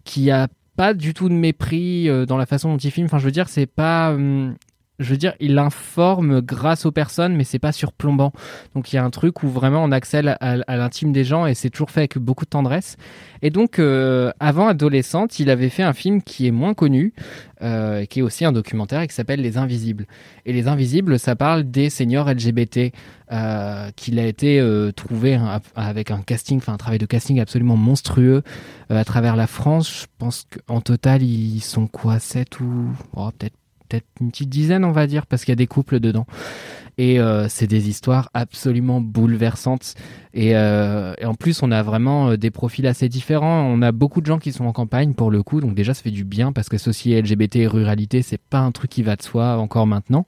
qui a pas du tout de mépris dans la façon dont il filme. Enfin, je veux dire, c'est pas hum, je veux dire, il informe grâce aux personnes, mais c'est pas surplombant. Donc il y a un truc où vraiment on accède à, l'intime des gens et c'est toujours fait avec beaucoup de tendresse. Et donc, euh, avant adolescente, il avait fait un film qui est moins connu, euh, qui est aussi un documentaire et qui s'appelle Les Invisibles. Et Les Invisibles, ça parle des seniors LGBT euh, qu'il a été trouvé avec un casting, enfin un travail de casting absolument monstrueux à travers la France. Je pense qu'en total, ils sont quoi, 7 ou oh, peut-être peut-être une petite dizaine, on va dire, parce qu'il y a des couples dedans. Et euh, c'est des histoires absolument bouleversantes. Et, euh, en plus, on a vraiment euh, des profils assez différents. On a beaucoup de gens qui sont en campagne pour le coup, donc déjà ça fait du bien parce qu'associer LGBT et ruralité, c'est pas un truc qui va de soi encore maintenant.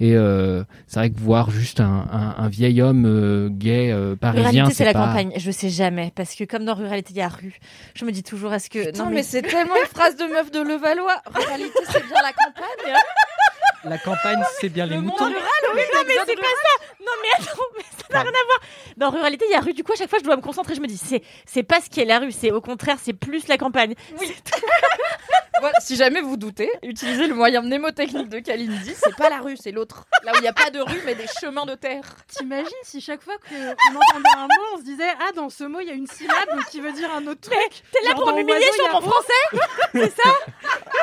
Et euh, c'est vrai que voir juste un, un, un vieil homme euh, gay euh, parisien, c'est la campagne. Je sais jamais parce que comme dans ruralité, il y a rue. Je me dis toujours, est-ce que non mais, c'est tellement une phrase de meuf de Levallois. Ruralité, c'est bien la campagne. La campagne, c'est bien les le moutons. Rural, oui, non, mais c'est pas ça. Non, mais attends, mais ça n'a rien à voir. Dans ruralité, il y a rue. Du coup, à chaque fois, je dois me concentrer. Je me dis, c'est, c'est pas ce qui est la rue. C'est au contraire, c'est plus la campagne. Oui. voilà, si jamais vous doutez, utilisez le moyen mnémotechnique de Kalindi. C'est pas la rue, c'est l'autre. Là où il n'y a pas de rue, mais des chemins de terre. T'imagines si chaque fois qu'on entendait un mot, on se disait, ah, dans ce mot, il y a une syllabe qui veut dire un autre truc. T'es là pour m'humilier sur mon français C'est ça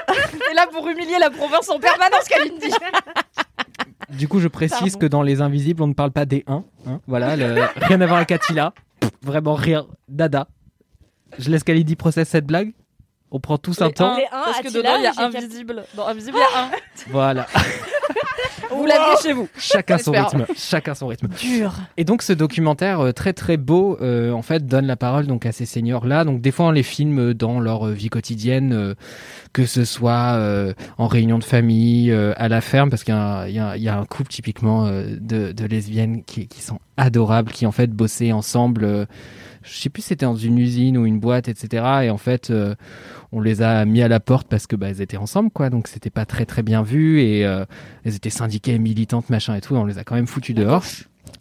T'es là pour humilier la province en permanence, Kalindi. Du coup, je précise que dans Les Invisibles, on ne parle pas des 1. Hein. voilà, rien à voir avec Attila. vraiment rien. Dada. Je laisse Kalindi process cette blague. On prend tous un temps. Parce que dedans, il y a Invisible. Dans Invisible, il y a un. Voilà. Vous l'aviez chez vous. Chacun son rythme. Chacun son rythme. Dur. Et donc ce documentaire euh, très très beau, euh, en fait, donne la parole donc à ces seniors là. Donc des fois on les filme dans leur euh, vie quotidienne, que ce soit en réunion de famille, à la ferme, parce qu'il y, y, a un couple typiquement de, de, lesbiennes qui, qui, sont adorables, qui en fait bossaient ensemble. Je sais plus si c'était dans une usine ou une boîte, etc. Et en fait on les a mis à la porte parce que bah, elles étaient ensemble, quoi. Donc c'était pas très très bien vu et euh, elles étaient syndiquées, militantes, machin et tout. On les a quand même foutues dehors.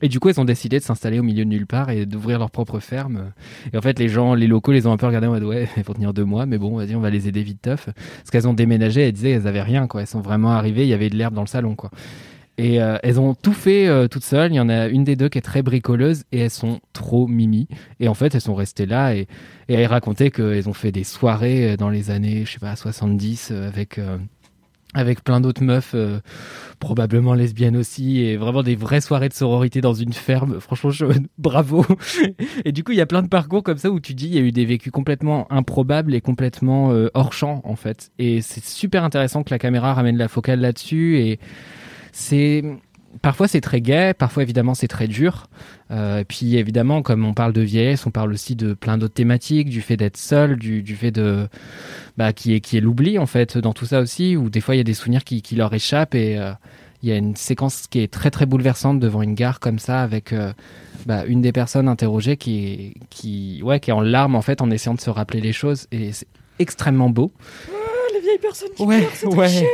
Et du coup, elles ont décidé de s'installer au milieu de nulle part et d'ouvrir leur propre ferme. Et en fait, les gens, les locaux, les ont un peu regardés en mode ouais, il faut tenir deux mois, mais bon, vas-y, on va les aider vite teuf. Parce qu'elles ont déménagé, elles disaient elles avaient rien, quoi. Elles sont vraiment arrivées, il y avait de l'herbe dans le salon, quoi. Et euh, elles ont tout fait euh, toutes seules. Il y en a une des deux qui est très bricoleuse et elles sont trop mimi. Et en fait, elles sont restées là et, elles racontaient qu'elles ont fait des soirées euh, dans les années, je sais pas, 70 avec avec plein d'autres meufs, probablement lesbiennes aussi, et vraiment des vraies soirées de sororité dans une ferme. Franchement, bravo. et du coup, il y a plein de parcours comme ça où tu dis, il y a eu des vécus complètement improbables et complètement hors champ, en fait. Et c'est super intéressant que la caméra ramène la focale là-dessus, et c'est parfois c'est très gai, parfois évidemment c'est très dur. Euh, et puis évidemment, comme on parle de vieillesse, on parle aussi de plein d'autres thématiques, du fait d'être seul, du, du, fait de bah, qui est qui est l'oubli en fait dans tout ça aussi, où des fois il y a des souvenirs qui, qui leur échappent et euh, il y a une séquence qui est très très bouleversante devant une gare comme ça avec euh, bah, une des personnes interrogées qui est, qui ouais qui est en larmes en fait en essayant de se rappeler les choses et c'est extrêmement beau. Oh, les vieilles personnes qui ouais, pleurent, c'est ouais.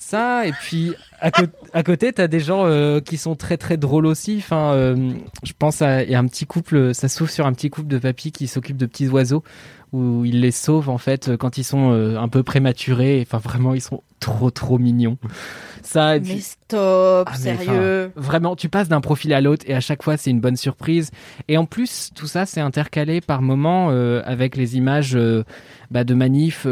Ça, et puis à, à côté, t'as des gens euh, qui sont très très drôles aussi. Enfin, euh, je pense à il y a un petit couple, ça s'ouvre sur un petit couple de papis qui s'occupent de petits oiseaux où ils les sauvent en fait quand ils sont euh, un peu prématurés. Enfin, vraiment, ils sont trop trop mignons. Ça, et puis- Mais stop, ah, mais sérieux. vraiment, tu passes d'un profil à l'autre et à chaque fois c'est une bonne surprise. Et en plus, tout ça c'est intercalé par moments avec les images bah, de manifs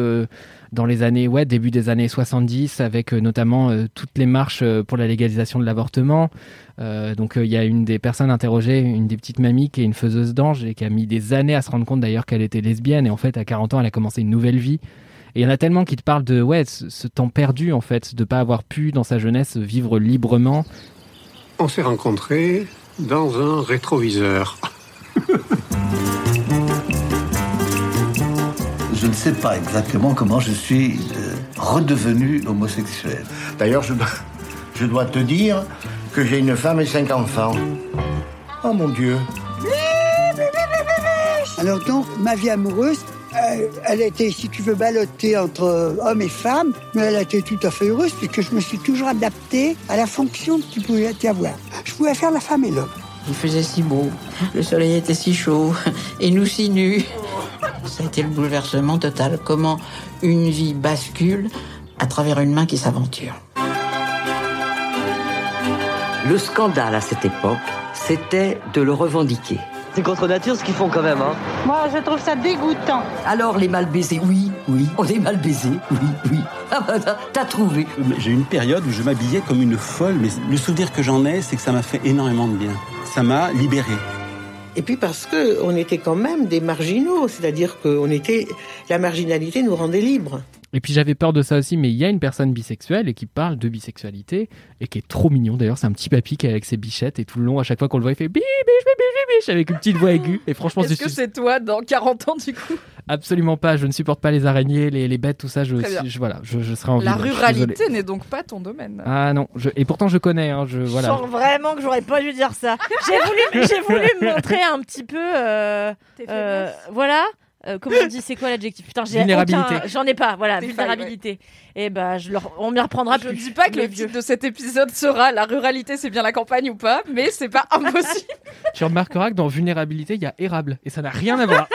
dans les années, ouais, début des années 70, avec euh, notamment euh, toutes les marches euh, pour la légalisation de l'avortement. Donc il y a une des personnes interrogées, une des petites mamies qui est une faiseuse d'ange et qui a mis des années à se rendre compte d'ailleurs qu'elle était lesbienne et en fait à 40 ans elle a commencé une nouvelle vie. Et il y en a tellement qui te parlent de ouais, ce, ce temps perdu en fait, de pas avoir pu dans sa jeunesse vivre librement. On s'est rencontrés dans un rétroviseur. Je ne sais pas exactement comment je suis euh, redevenu homosexuel. D'ailleurs, je, dois- je dois te dire que j'ai une femme et cinq enfants. Oh mon Dieu. Alors donc, ma vie amoureuse, euh, elle était, si tu veux, ballottée entre hommes et femmes, mais elle a été tout à fait heureuse puisque je me suis toujours adapté à la fonction qu'il pouvait y avoir. Je pouvais faire la femme et l'homme. Il faisait si beau, le soleil était si chaud, et nous si nus. Ça a été le bouleversement total. Comment une vie bascule à travers une main qui s'aventure. Le scandale à cette époque, c'était de le revendiquer. C'est contre nature ce qu'ils font quand même, hein Moi, je trouve ça dégoûtant. Alors les mal baisés, oui, oui, on est mal baisés, oui, oui. Ah bah, t'as- t'as trouvé. J'ai eu une période où je m'habillais comme une folle, mais le souvenir que j'en ai, c'est que ça m'a fait énormément de bien. Ça m'a libéré. Et puis parce que on était quand même des marginaux, c'est-à-dire que on était, la marginalité nous rendait libres. Et puis j'avais peur de ça aussi, mais il y a une personne bisexuelle et qui parle de bisexualité et qui est trop mignon. D'ailleurs, c'est un petit papy qui est avec ses bichettes et tout le long, à chaque fois qu'on le voit, il fait biche, biche, biche, biche, avec une petite voix aiguë. Et franchement, Est-ce que suis c'est toi dans 40 ans du coup? Absolument pas. Je ne supporte pas les araignées, les, les bêtes, tout ça. Je, je- voilà, je, je serais en La ruralité n'est donc pas ton domaine. Ah non, je- et pourtant je connais. Hein, je voilà. sens vraiment que j'aurais pas dû dire ça. J'ai voulu, j'ai voulu me montrer un petit peu. euh, euh, voilà. Euh, comment on dit C'est quoi l'adjectif? Putain, j'ai Vulnérabilité. J'en ai pas. Voilà, vulnérabilité. Et bah, je leur... on m'y reprendra Je plus. dis pas que le titre de cet épisode sera la ruralité c'est bien la campagne ou pas, mais c'est pas impossible. Tu remarqueras que dans vulnérabilité, il y a érable et ça n'a rien à voir.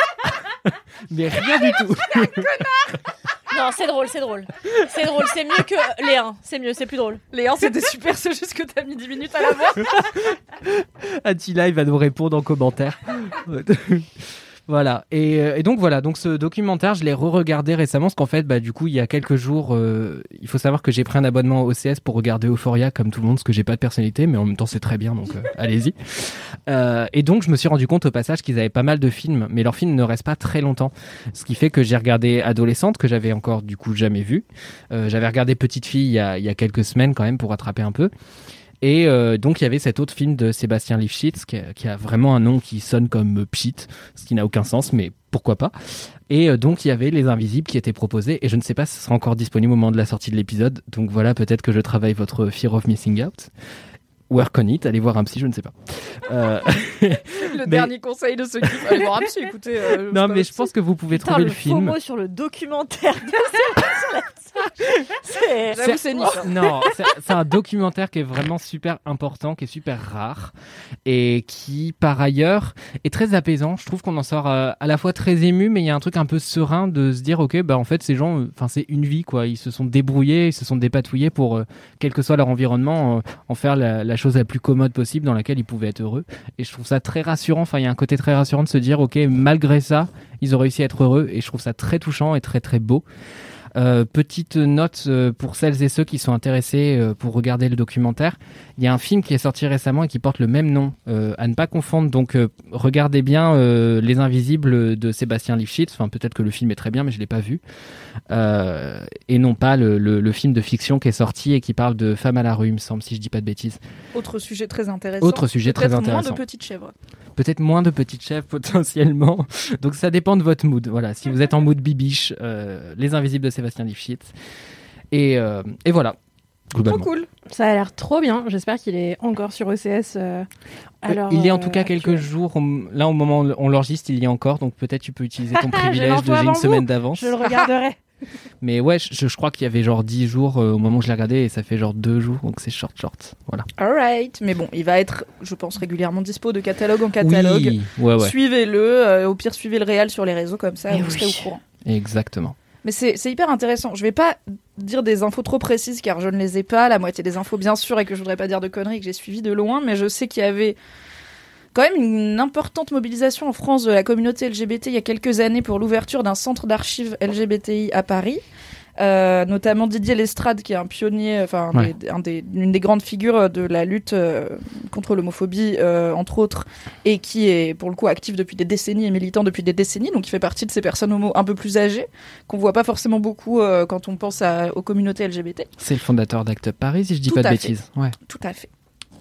mais rien du tout. Non, c'est drôle, c'est drôle. C'est drôle, c'est mieux que les 1. C'est mieux, c'est plus drôle. Les 1 c'était super, c'est juste que t'as mis 10 minutes à la voir. Attila, il va nous répondre en commentaire. Voilà. Et, euh, et donc voilà. Donc ce documentaire, je l'ai re-regardé récemment parce qu'en fait, bah du coup, il y a quelques jours, euh, il faut savoir que j'ai pris un abonnement au OCS pour regarder Euphoria comme tout le monde, parce que j'ai pas de personnalité, mais en même temps c'est très bien, donc euh, allez-y. Euh, et donc je me suis rendu compte au passage qu'ils avaient pas mal de films, mais leurs films ne restent pas très longtemps. Ce qui fait que j'ai regardé Adolescente que j'avais encore du coup jamais vu. Euh, j'avais regardé Petite fille il y, a, il y a quelques semaines quand même pour rattraper un peu. Et euh, donc il y avait cet autre film de Sébastien Lifshitz qui a, qui a vraiment un nom qui sonne comme Pchit, ce qui n'a aucun sens, mais pourquoi pas. Et euh, donc il y avait Les Invisibles qui étaient proposés, et je ne sais pas si ce sera encore disponible au moment de la sortie de l'épisode. Donc voilà, peut-être que je travaille votre Fear of Missing Out. Work on it, allez voir un psy, je ne sais pas. Euh, Le mais- dernier conseil de ceux qui allez voir un psy, écoutez. euh, Non, mais je psy. pense que vous pouvez Putain, trouver le, le film. mot sur le documentaire. c'est c'est niche. hein. Non, c'est- un documentaire qui est vraiment super important, qui est super rare et qui, par ailleurs, est très apaisant. Je trouve qu'on en sort euh, à la fois très ému, mais il y a un truc un peu serein de se dire, ok, bah en fait, ces gens, enfin, c'est une vie, quoi. Ils se sont débrouillés, ils se sont dépatouillés pour, quel que soit leur environnement, en faire la, la chose la plus commode possible dans laquelle ils pouvaient être heureux. Et je trouve ça très rassurant. Enfin, il y a un côté très rassurant de se dire, ok, malgré ça, ils ont réussi à être heureux. Et je trouve ça très touchant et très très beau. Euh, petite note euh, pour celles et ceux qui sont intéressés euh, pour regarder le documentaire. Il y a un film qui est sorti récemment et qui porte le même nom, à ne pas confondre. Donc regardez bien Les Invisibles de Sébastien Lifshitz. Enfin peut-être que le film est très bien, mais je l'ai pas vu. Et non pas le, le- le film de fiction qui est sorti et qui parle de femmes à la rue, il me semble, si je dis pas de bêtises. Autre sujet très intéressant. Autre sujet très moins intéressant. de petites chèvres. Peut-être moins de petites chèvres potentiellement. Donc ça dépend de votre mood. Voilà, si vous êtes en mood bibiche, euh, Les Invisibles de Sébastien Lifshitz. Et, euh, et voilà. globalement. cool. Ça a l'air trop bien. J'espère qu'il est encore sur OCS. euh, alors, il y a en tout euh, cas quelques jours, on- là au moment où on l'enregistre, il y a encore, donc peut-être tu peux utiliser ton privilège de j'ai une semaine d'avance. Je le regarderai. Mais ouais, je, je crois qu'il y avait genre 10 jours euh, au moment où je l'ai regardé et ça fait genre 2 jours, donc c'est short short. Voilà. Alright, mais bon, il va être, je pense, régulièrement dispo de catalogue en catalogue. Oui, ouais, ouais. Suivez-le, euh, au pire suivez le réel sur les réseaux comme ça, vous oui. serez au courant. Exactement. Mais c'est c'est hyper intéressant. Je vais pas dire des infos trop précises car je ne les ai pas. La moitié des infos, bien sûr, et que je voudrais pas dire de conneries que j'ai suivies de loin, mais je sais qu'il y avait quand même une importante mobilisation en France de la communauté LGBT il y a quelques années pour l'ouverture d'un centre d'archives LGBTI à Paris. Euh, notamment Didier Lestrade, qui est un pionnier, enfin Ouais. un des- une des grandes figures de la lutte euh, contre l'homophobie, euh, entre autres, et qui est pour le coup actif depuis des décennies et militant depuis des décennies, donc il fait partie de ces personnes homo un peu plus âgées qu'on voit pas forcément beaucoup euh, quand on pense à- aux communautés LGBT. C'est le fondateur d'Act Up Paris, si je dis Tout pas de fait. bêtises. Ouais. Tout à fait.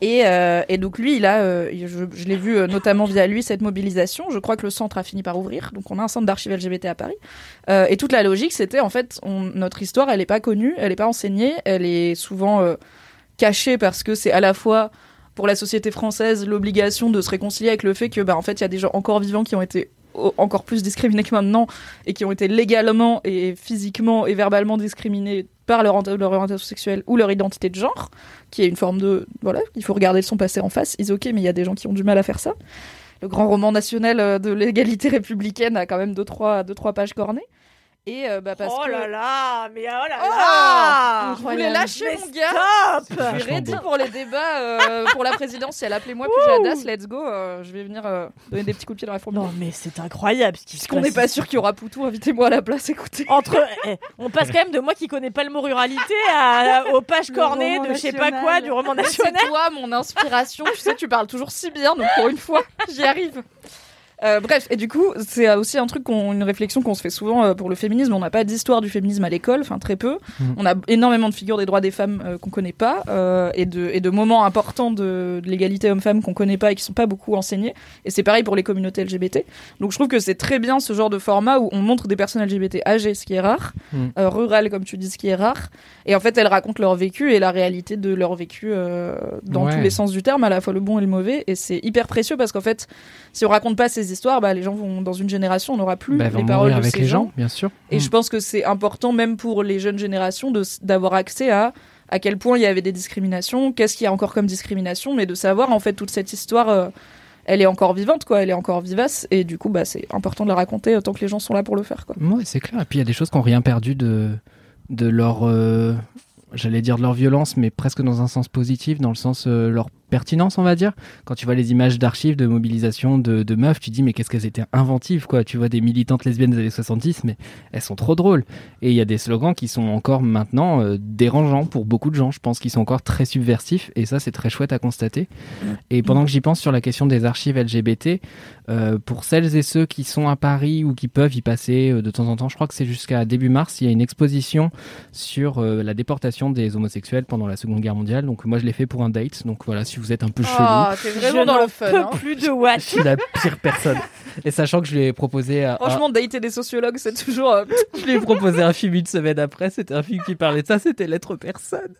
Et, euh, et donc lui, il a, euh, je, l'ai vu euh, notamment via lui cette mobilisation. Je crois que le centre a fini par ouvrir. Donc on a un centre d'archives LGBT à Paris. Et toute la logique, c'était en fait, notre histoire, elle n'est pas connue, elle n'est pas enseignée, elle est souvent cachée parce que c'est à la fois pour la société française l'obligation de se réconcilier avec le fait que, bah, en fait, il y a des gens encore vivants qui ont été encore plus discriminés que maintenant et qui ont été légalement et physiquement et verbalement discriminés par leur, ori- leur orientation sexuelle ou leur identité de genre, qui est une forme de... Voilà, il faut regarder son passé en face. Ils ok, mais il y a des gens qui ont du mal à faire ça. Le grand roman national euh, de l'égalité républicaine a quand même deux, trois, deux, trois pages cornées. Et euh, bah, parce oh que... là là, mais oh là Oh là Je voulais lâcher Mais mon gars stop Je suis ready pour les débats euh, pour la présidentielle. Appelez-moi Pujadas, let's go. euh, je vais venir euh, donner des petits coups de pied dans la fourmilière. Non mais c'est incroyable ce qui se Puisqu'on n'est pas sûr qu'il y aura Poutou, invitez-moi à la place, écoutez. Entre, eh, on passe quand même de moi qui connais pas le mot ruralité à, aux pages cornées de je sais pas quoi du roman national. C'est toi mon inspiration. tu sais, tu parles toujours si bien, donc pour une fois, j'y arrive. Euh, bref, et du coup, c'est aussi un truc, qu'on- une réflexion qu'on se fait souvent euh, pour le féminisme. On n'a pas d'histoire du féminisme à l'école, enfin très peu. Mhm. On a énormément de figures des droits des femmes euh, qu'on connaît pas euh, et, de, et de moments importants de, de l'égalité homme-femme qu'on connaît pas et qui sont pas beaucoup enseignés. Et c'est pareil pour les communautés LGBT. Donc je trouve que c'est très bien ce genre de format où on montre des personnes LGBT âgées, ce qui est rare, Mhm. euh, rurales comme tu dis, ce qui est rare. Et en fait, elles racontent leur vécu et la réalité de leur vécu euh, dans Ouais. tous les sens du terme, à la fois le bon et le mauvais. Et c'est hyper précieux parce qu'en fait, si on raconte pas ces histoires, bah, les gens vont dans une génération, on n'aura plus Bah, les paroles de avec ces les gens. gens, bien sûr. Et Mm. je pense que c'est important même pour les jeunes générations d'avoir accès à à quel point il y avait des discriminations, qu'est-ce qu'il y a encore comme discrimination, mais de savoir en fait toute cette histoire. euh, elle est encore vivante, quoi. Elle est encore vivace, et du coup, bah, c'est important de la raconter autant que les gens sont là pour le faire, quoi. Ouais, c'est clair. Et puis il y a des choses qui n'ont rien perdu de, de leur, euh, j'allais dire de leur violence, mais presque dans un sens positif, dans le sens euh, leur pertinence, on va dire. Quand tu vois les images d'archives de mobilisation de, de meufs, tu dis mais qu'est-ce qu'elles étaient inventives, quoi. Tu vois des militantes lesbiennes des années 70, mais elles sont trop drôles. Et il y a des slogans qui sont encore maintenant euh, dérangeants pour beaucoup de gens. Je pense qu'ils sont encore très subversifs, et ça c'est très chouette à constater. Et pendant que j'y pense sur la question des archives LGBT, euh, pour celles et ceux qui sont à Paris ou qui peuvent y passer euh, de temps en temps, je crois que c'est jusqu'à début mars, il y a une exposition sur la déportation des homosexuels pendant la Seconde Guerre mondiale. Donc moi je l'ai fait pour un date. Donc voilà, si vous êtes un peu chelou, Ah, t'es vraiment Je dans n'en le fun. peux hein. plus de what je suis la pire personne. Et sachant que je lui ai proposé à, Franchement, dater des sociologues, c'est toujours. euh, je lui ai proposé un film une semaine après. C'était un film qui parlait de ça. C'était l'être personne.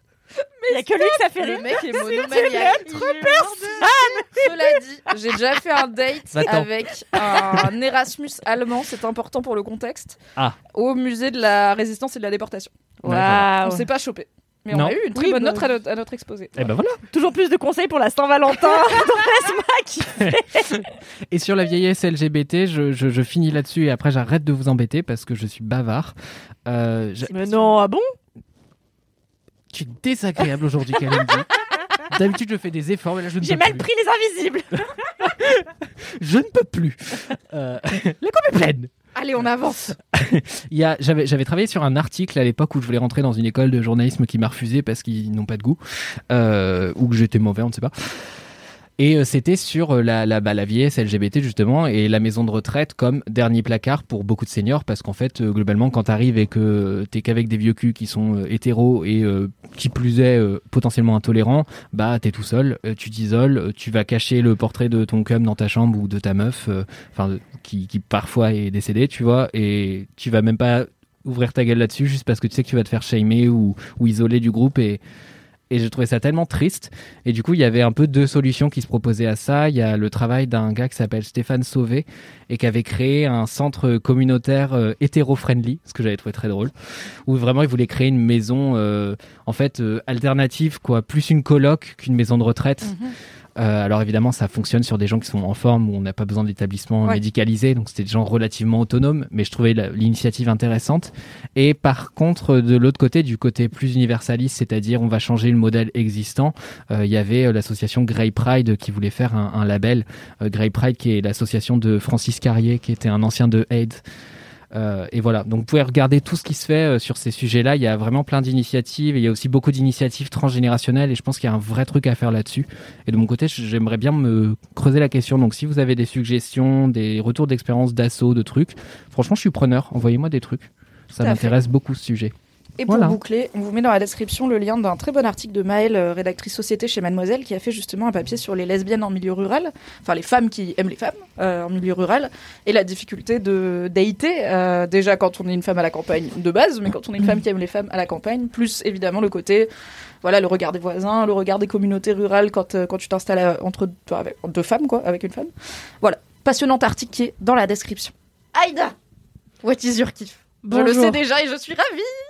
Il y a que lui que ça fait Le rire. mec est monomaniaque. l'être de- Cela dit, j'ai déjà fait un date Va-t'en. avec un Erasmus allemand, c'est important pour le contexte, Ah. au musée de la résistance et de la déportation. Waouh. On s'est pas chopé. Mais on a eu une très Oui, bonne bah- note à notre, à notre exposé. Et ben voilà. Toujours plus de conseils pour la Saint-Valentin. Qui Et sur la vieillesse LGBT, je, je- je finis là-dessus et après j'arrête de vous embêter parce que je suis bavard. Euh, je- Mais non, ah bon? Tu es désagréable aujourd'hui, Kalindi. D'habitude, je fais des efforts, mais là, je ne J'ai mal plus. pris les invisibles. Je ne peux plus. Euh, la coupe est pleine. Allez, on avance. J'avais, j'avais travaillé sur un article à l'époque où je voulais rentrer dans une école de journalisme qui m'a refusé parce qu'ils n'ont pas de goût, euh, ou que j'étais mauvais, on ne sait pas. Et euh, c'était sur euh, la, la, bah, LGBT justement et la maison de retraite comme dernier placard pour beaucoup de seniors parce qu'en fait euh, globalement quand t'arrives et que t'es qu'avec des vieux culs qui sont hétéros et qui plus est potentiellement intolérants, bah t'es tout seul, tu t'isoles, tu vas cacher le portrait de ton cum dans ta chambre ou de ta meuf, enfin qui, parfois est décédée, tu vois, et tu vas même pas ouvrir ta gueule là-dessus juste parce que tu sais que tu vas te faire shamer ou isoler du groupe et et je trouvais ça tellement triste. Et du coup, il y avait un peu deux solutions qui se proposaient à ça. Il y a le travail d'un gars qui s'appelle Stéphane Sauvé et qui avait créé un centre communautaire euh, hétéro-friendly, ce que j'avais trouvé très drôle, où vraiment il voulait créer une maison, euh, en fait, euh, alternative, quoi, plus une coloc qu'une maison de retraite. Euh, alors évidemment, ça fonctionne sur des gens qui sont en forme où on n'a pas besoin d'établissement Ouais. médicalisé, donc c'était des gens relativement autonomes, mais je trouvais l'initiative intéressante. Et par contre, de l'autre côté, du côté plus universaliste, c'est-à-dire on va changer le modèle existant, euh, il y avait euh, l'association Grey Pride qui voulait faire un, un label. Euh, Grey Pride qui est l'association de Francis Carrier, qui était un ancien de AIDS. Euh, et voilà, donc vous pouvez regarder tout ce qui se fait euh, sur ces sujets-là. Il y a vraiment plein d'initiatives. Il y a aussi beaucoup d'initiatives transgénérationnelles et je pense qu'il y a un vrai truc à faire là-dessus. Et de mon côté, j'aimerais bien me creuser la question. Donc si vous avez des suggestions, des retours d'expérience d'assaut, de trucs, franchement, je suis preneur. Envoyez-moi des trucs. Ça m'intéresse beaucoup ce sujet. Et pour Voilà. boucler, on vous met dans la description le lien d'un très bon article de Maëlle, euh, rédactrice société chez Mademoiselle, qui a fait justement un papier sur les lesbiennes en milieu rural, enfin les femmes qui aiment les femmes euh, en milieu rural, et la difficulté de dater, euh, déjà quand on est une femme à la campagne de base, mais quand on est une femme qui aime les femmes à la campagne, plus évidemment le côté, voilà, le regard des voisins, le regard des communautés rurales quand, euh, quand tu t'installes entre toi, avec, deux femmes, quoi, avec une femme. Voilà, passionnant article qui est dans la description. Aïda, what is your kiff? Je le sais déjà et je suis ravie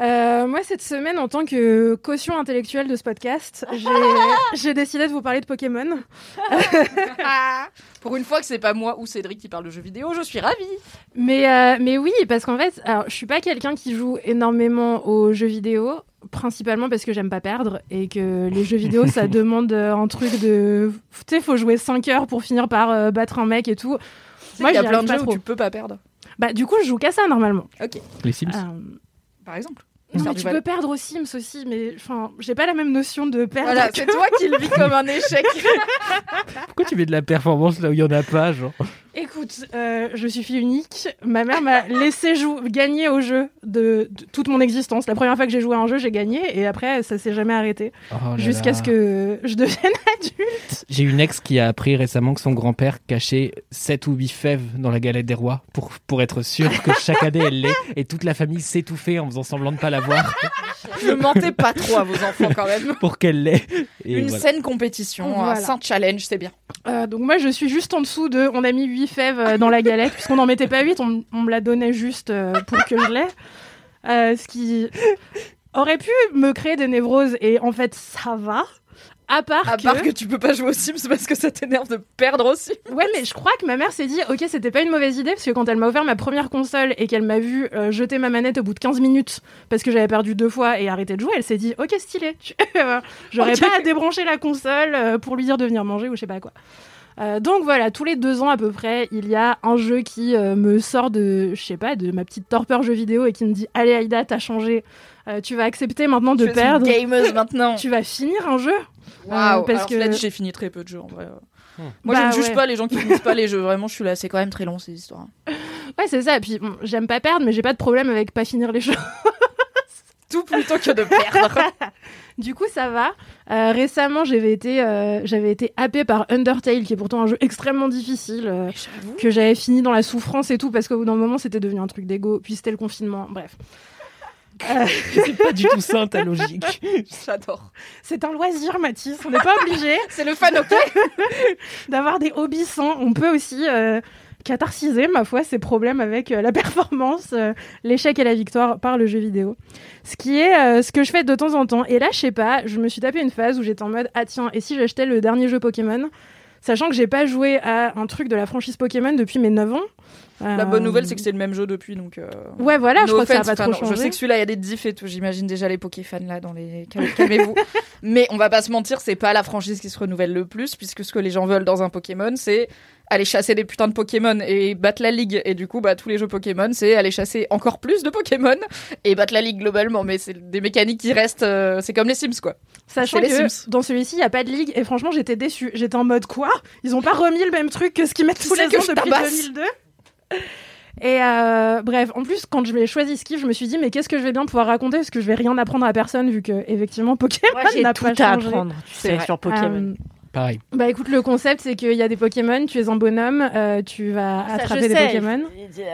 Euh, moi, cette semaine, en tant que caution intellectuelle de ce podcast, j'ai- décidé de vous parler de Pokémon. Pour une fois que c'est pas moi ou Cédric qui parle de jeux vidéo, je suis ravie. Mais, euh, mais oui, parce qu'en fait, alors, je suis pas quelqu'un qui joue énormément aux jeux vidéo, principalement parce que j'aime pas perdre et que les jeux vidéo, ça demande euh, un truc de. Tu sais, faut jouer 5 heures pour finir par euh, battre un mec et tout. Moi, il y a plein de pas jeux où tu peux pas perdre. Bah, du coup, je joue qu'à ça normalement. Ok. Les Sims Euh, Par exemple. non, mais tu peux perdre aux Sims aussi, mais enfin, j'ai pas la même notion de perdre. Voilà, que- c'est toi qui le vis comme un échec. Pourquoi tu mets de la performance là où il y en a pas, genre? Écoute, euh, je suis fille unique. Ma mère m'a laissé gagner au jeu de, de toute mon existence. La première fois que j'ai joué à un jeu, j'ai gagné et après, ça s'est jamais arrêté. Oh Jusqu'à ce que je devienne adulte. J'ai une ex qui a appris récemment que son grand-père cachait 7 ou 8 fèves dans la galette des rois pour, pour être sûr que chaque année elle l'ait et toute la famille s'étouffait en faisant semblant de pas la voir Ne mentez pas trop à vos enfants quand même. pour qu'elle l'ait. Une voilà. saine compétition, Voilà. un sain challenge, c'est bien. Euh, donc moi, je suis juste en dessous de... On a mis 8 fèves euh, dans la galette, puisqu'on n'en mettait pas 8, on, on me la donnait juste euh, pour que je l'aie. Euh, ce qui aurait pu me créer des névroses, et en fait, ça va. À part, À que... part que tu peux pas jouer aux Sims parce que ça t'énerve de perdre aussi. Ouais, mais je crois que ma mère s'est dit, ok, c'était pas une mauvaise idée, parce que quand elle m'a offert ma première console et qu'elle m'a vu euh, jeter ma manette au bout de 15 minutes, parce que j'avais perdu deux fois et arrêté de jouer, elle s'est dit, ok, stylé. Tu- J'aurais pas à débrancher la console euh, pour lui dire de venir manger ou je sais pas quoi. Euh, donc voilà, tous les deux ans à peu près, il y a un jeu qui euh, me sort de, je sais pas, de ma petite torpeur jeu vidéo et qui me dit, allez Aïda, t'as changé, Euh, tu vas accepter maintenant de Tu es une perdre. gameuse maintenant. Tu vas finir un jeu. Waouh, Euh, parce que- j'ai fini très peu de jeux en vrai. Moi, Bah je ne juge ouais. pas les gens qui finissent pas les jeux. Vraiment, je suis là. C'est quand même très long ces histoires. Ouais, c'est ça. Et puis, bon, j'aime pas perdre, mais j'ai pas de problème avec pas finir les jeux. Tout plutôt que de perdre. Du coup, ça va. Euh, récemment, j'avais été, euh, j'avais été happée par Undertale, qui est pourtant un jeu extrêmement difficile, euh, que j'avais fini dans la souffrance et tout, parce qu'au bout d'un moment, c'était devenu un truc d'ego, puis c'était le confinement, bref. C'est pas du tout ça ta logique. J'adore. C'est un loisir, Mathis. On n'est pas obligé. C'est le fan, ok D'avoir des hobbies sans. On peut aussi euh, catharsiser, ma foi, ses problèmes avec euh, la performance, euh, l'échec et la victoire par le jeu vidéo. Ce qui est euh, ce que je fais de temps en temps. Et là, je sais pas, je me suis tapé une phase où j'étais en mode Ah tiens, et si j'achetais le dernier jeu Pokémon? Sachant que j'ai pas joué à un truc de la franchise Pokémon depuis mes 9 ans. La Euh, bonne nouvelle, c'est que c'est le même jeu depuis, donc. euh, Ouais, voilà, je crois que ça a offense, pas trop Je sais que celui-là, il y a des diffs et tout. J'imagine déjà les Pokéfans là dans les. Cal- Calmez-vous. Mais on va pas se mentir, c'est pas la franchise qui se renouvelle le plus, puisque ce que les gens veulent dans un Pokémon, c'est aller chasser des putains de Pokémon et battre la ligue. Et du coup, bah tous les jeux Pokémon, c'est aller chasser encore plus de Pokémon et battre la ligue globalement. Mais c'est des mécaniques qui restent. euh, c'est comme les Sims, quoi. Sachant C'est les que Sims. dans celui-ci, il n'y a pas de ligue. Et franchement, j'étais déçue. J'étais en mode quoi? Ils ont pas remis le même truc que ce qu'ils mettent tous les ans je depuis tabasse. 2002. Et euh, bref, en plus, quand je vais choisi Skiff, je me suis dit, mais qu'est-ce que je vais bien pouvoir raconter? Parce que je vais rien apprendre à personne, vu que, effectivement, Pokémon j'ai n'a tout pas à changé. apprendre, tu C'est sais, sur Pokémon. Euh, Pareil. bah écoute, le concept, c'est qu'il y a des Pokémon, tu es un bonhomme, euh, tu vas Ça, attraper je des sais, Pokémon.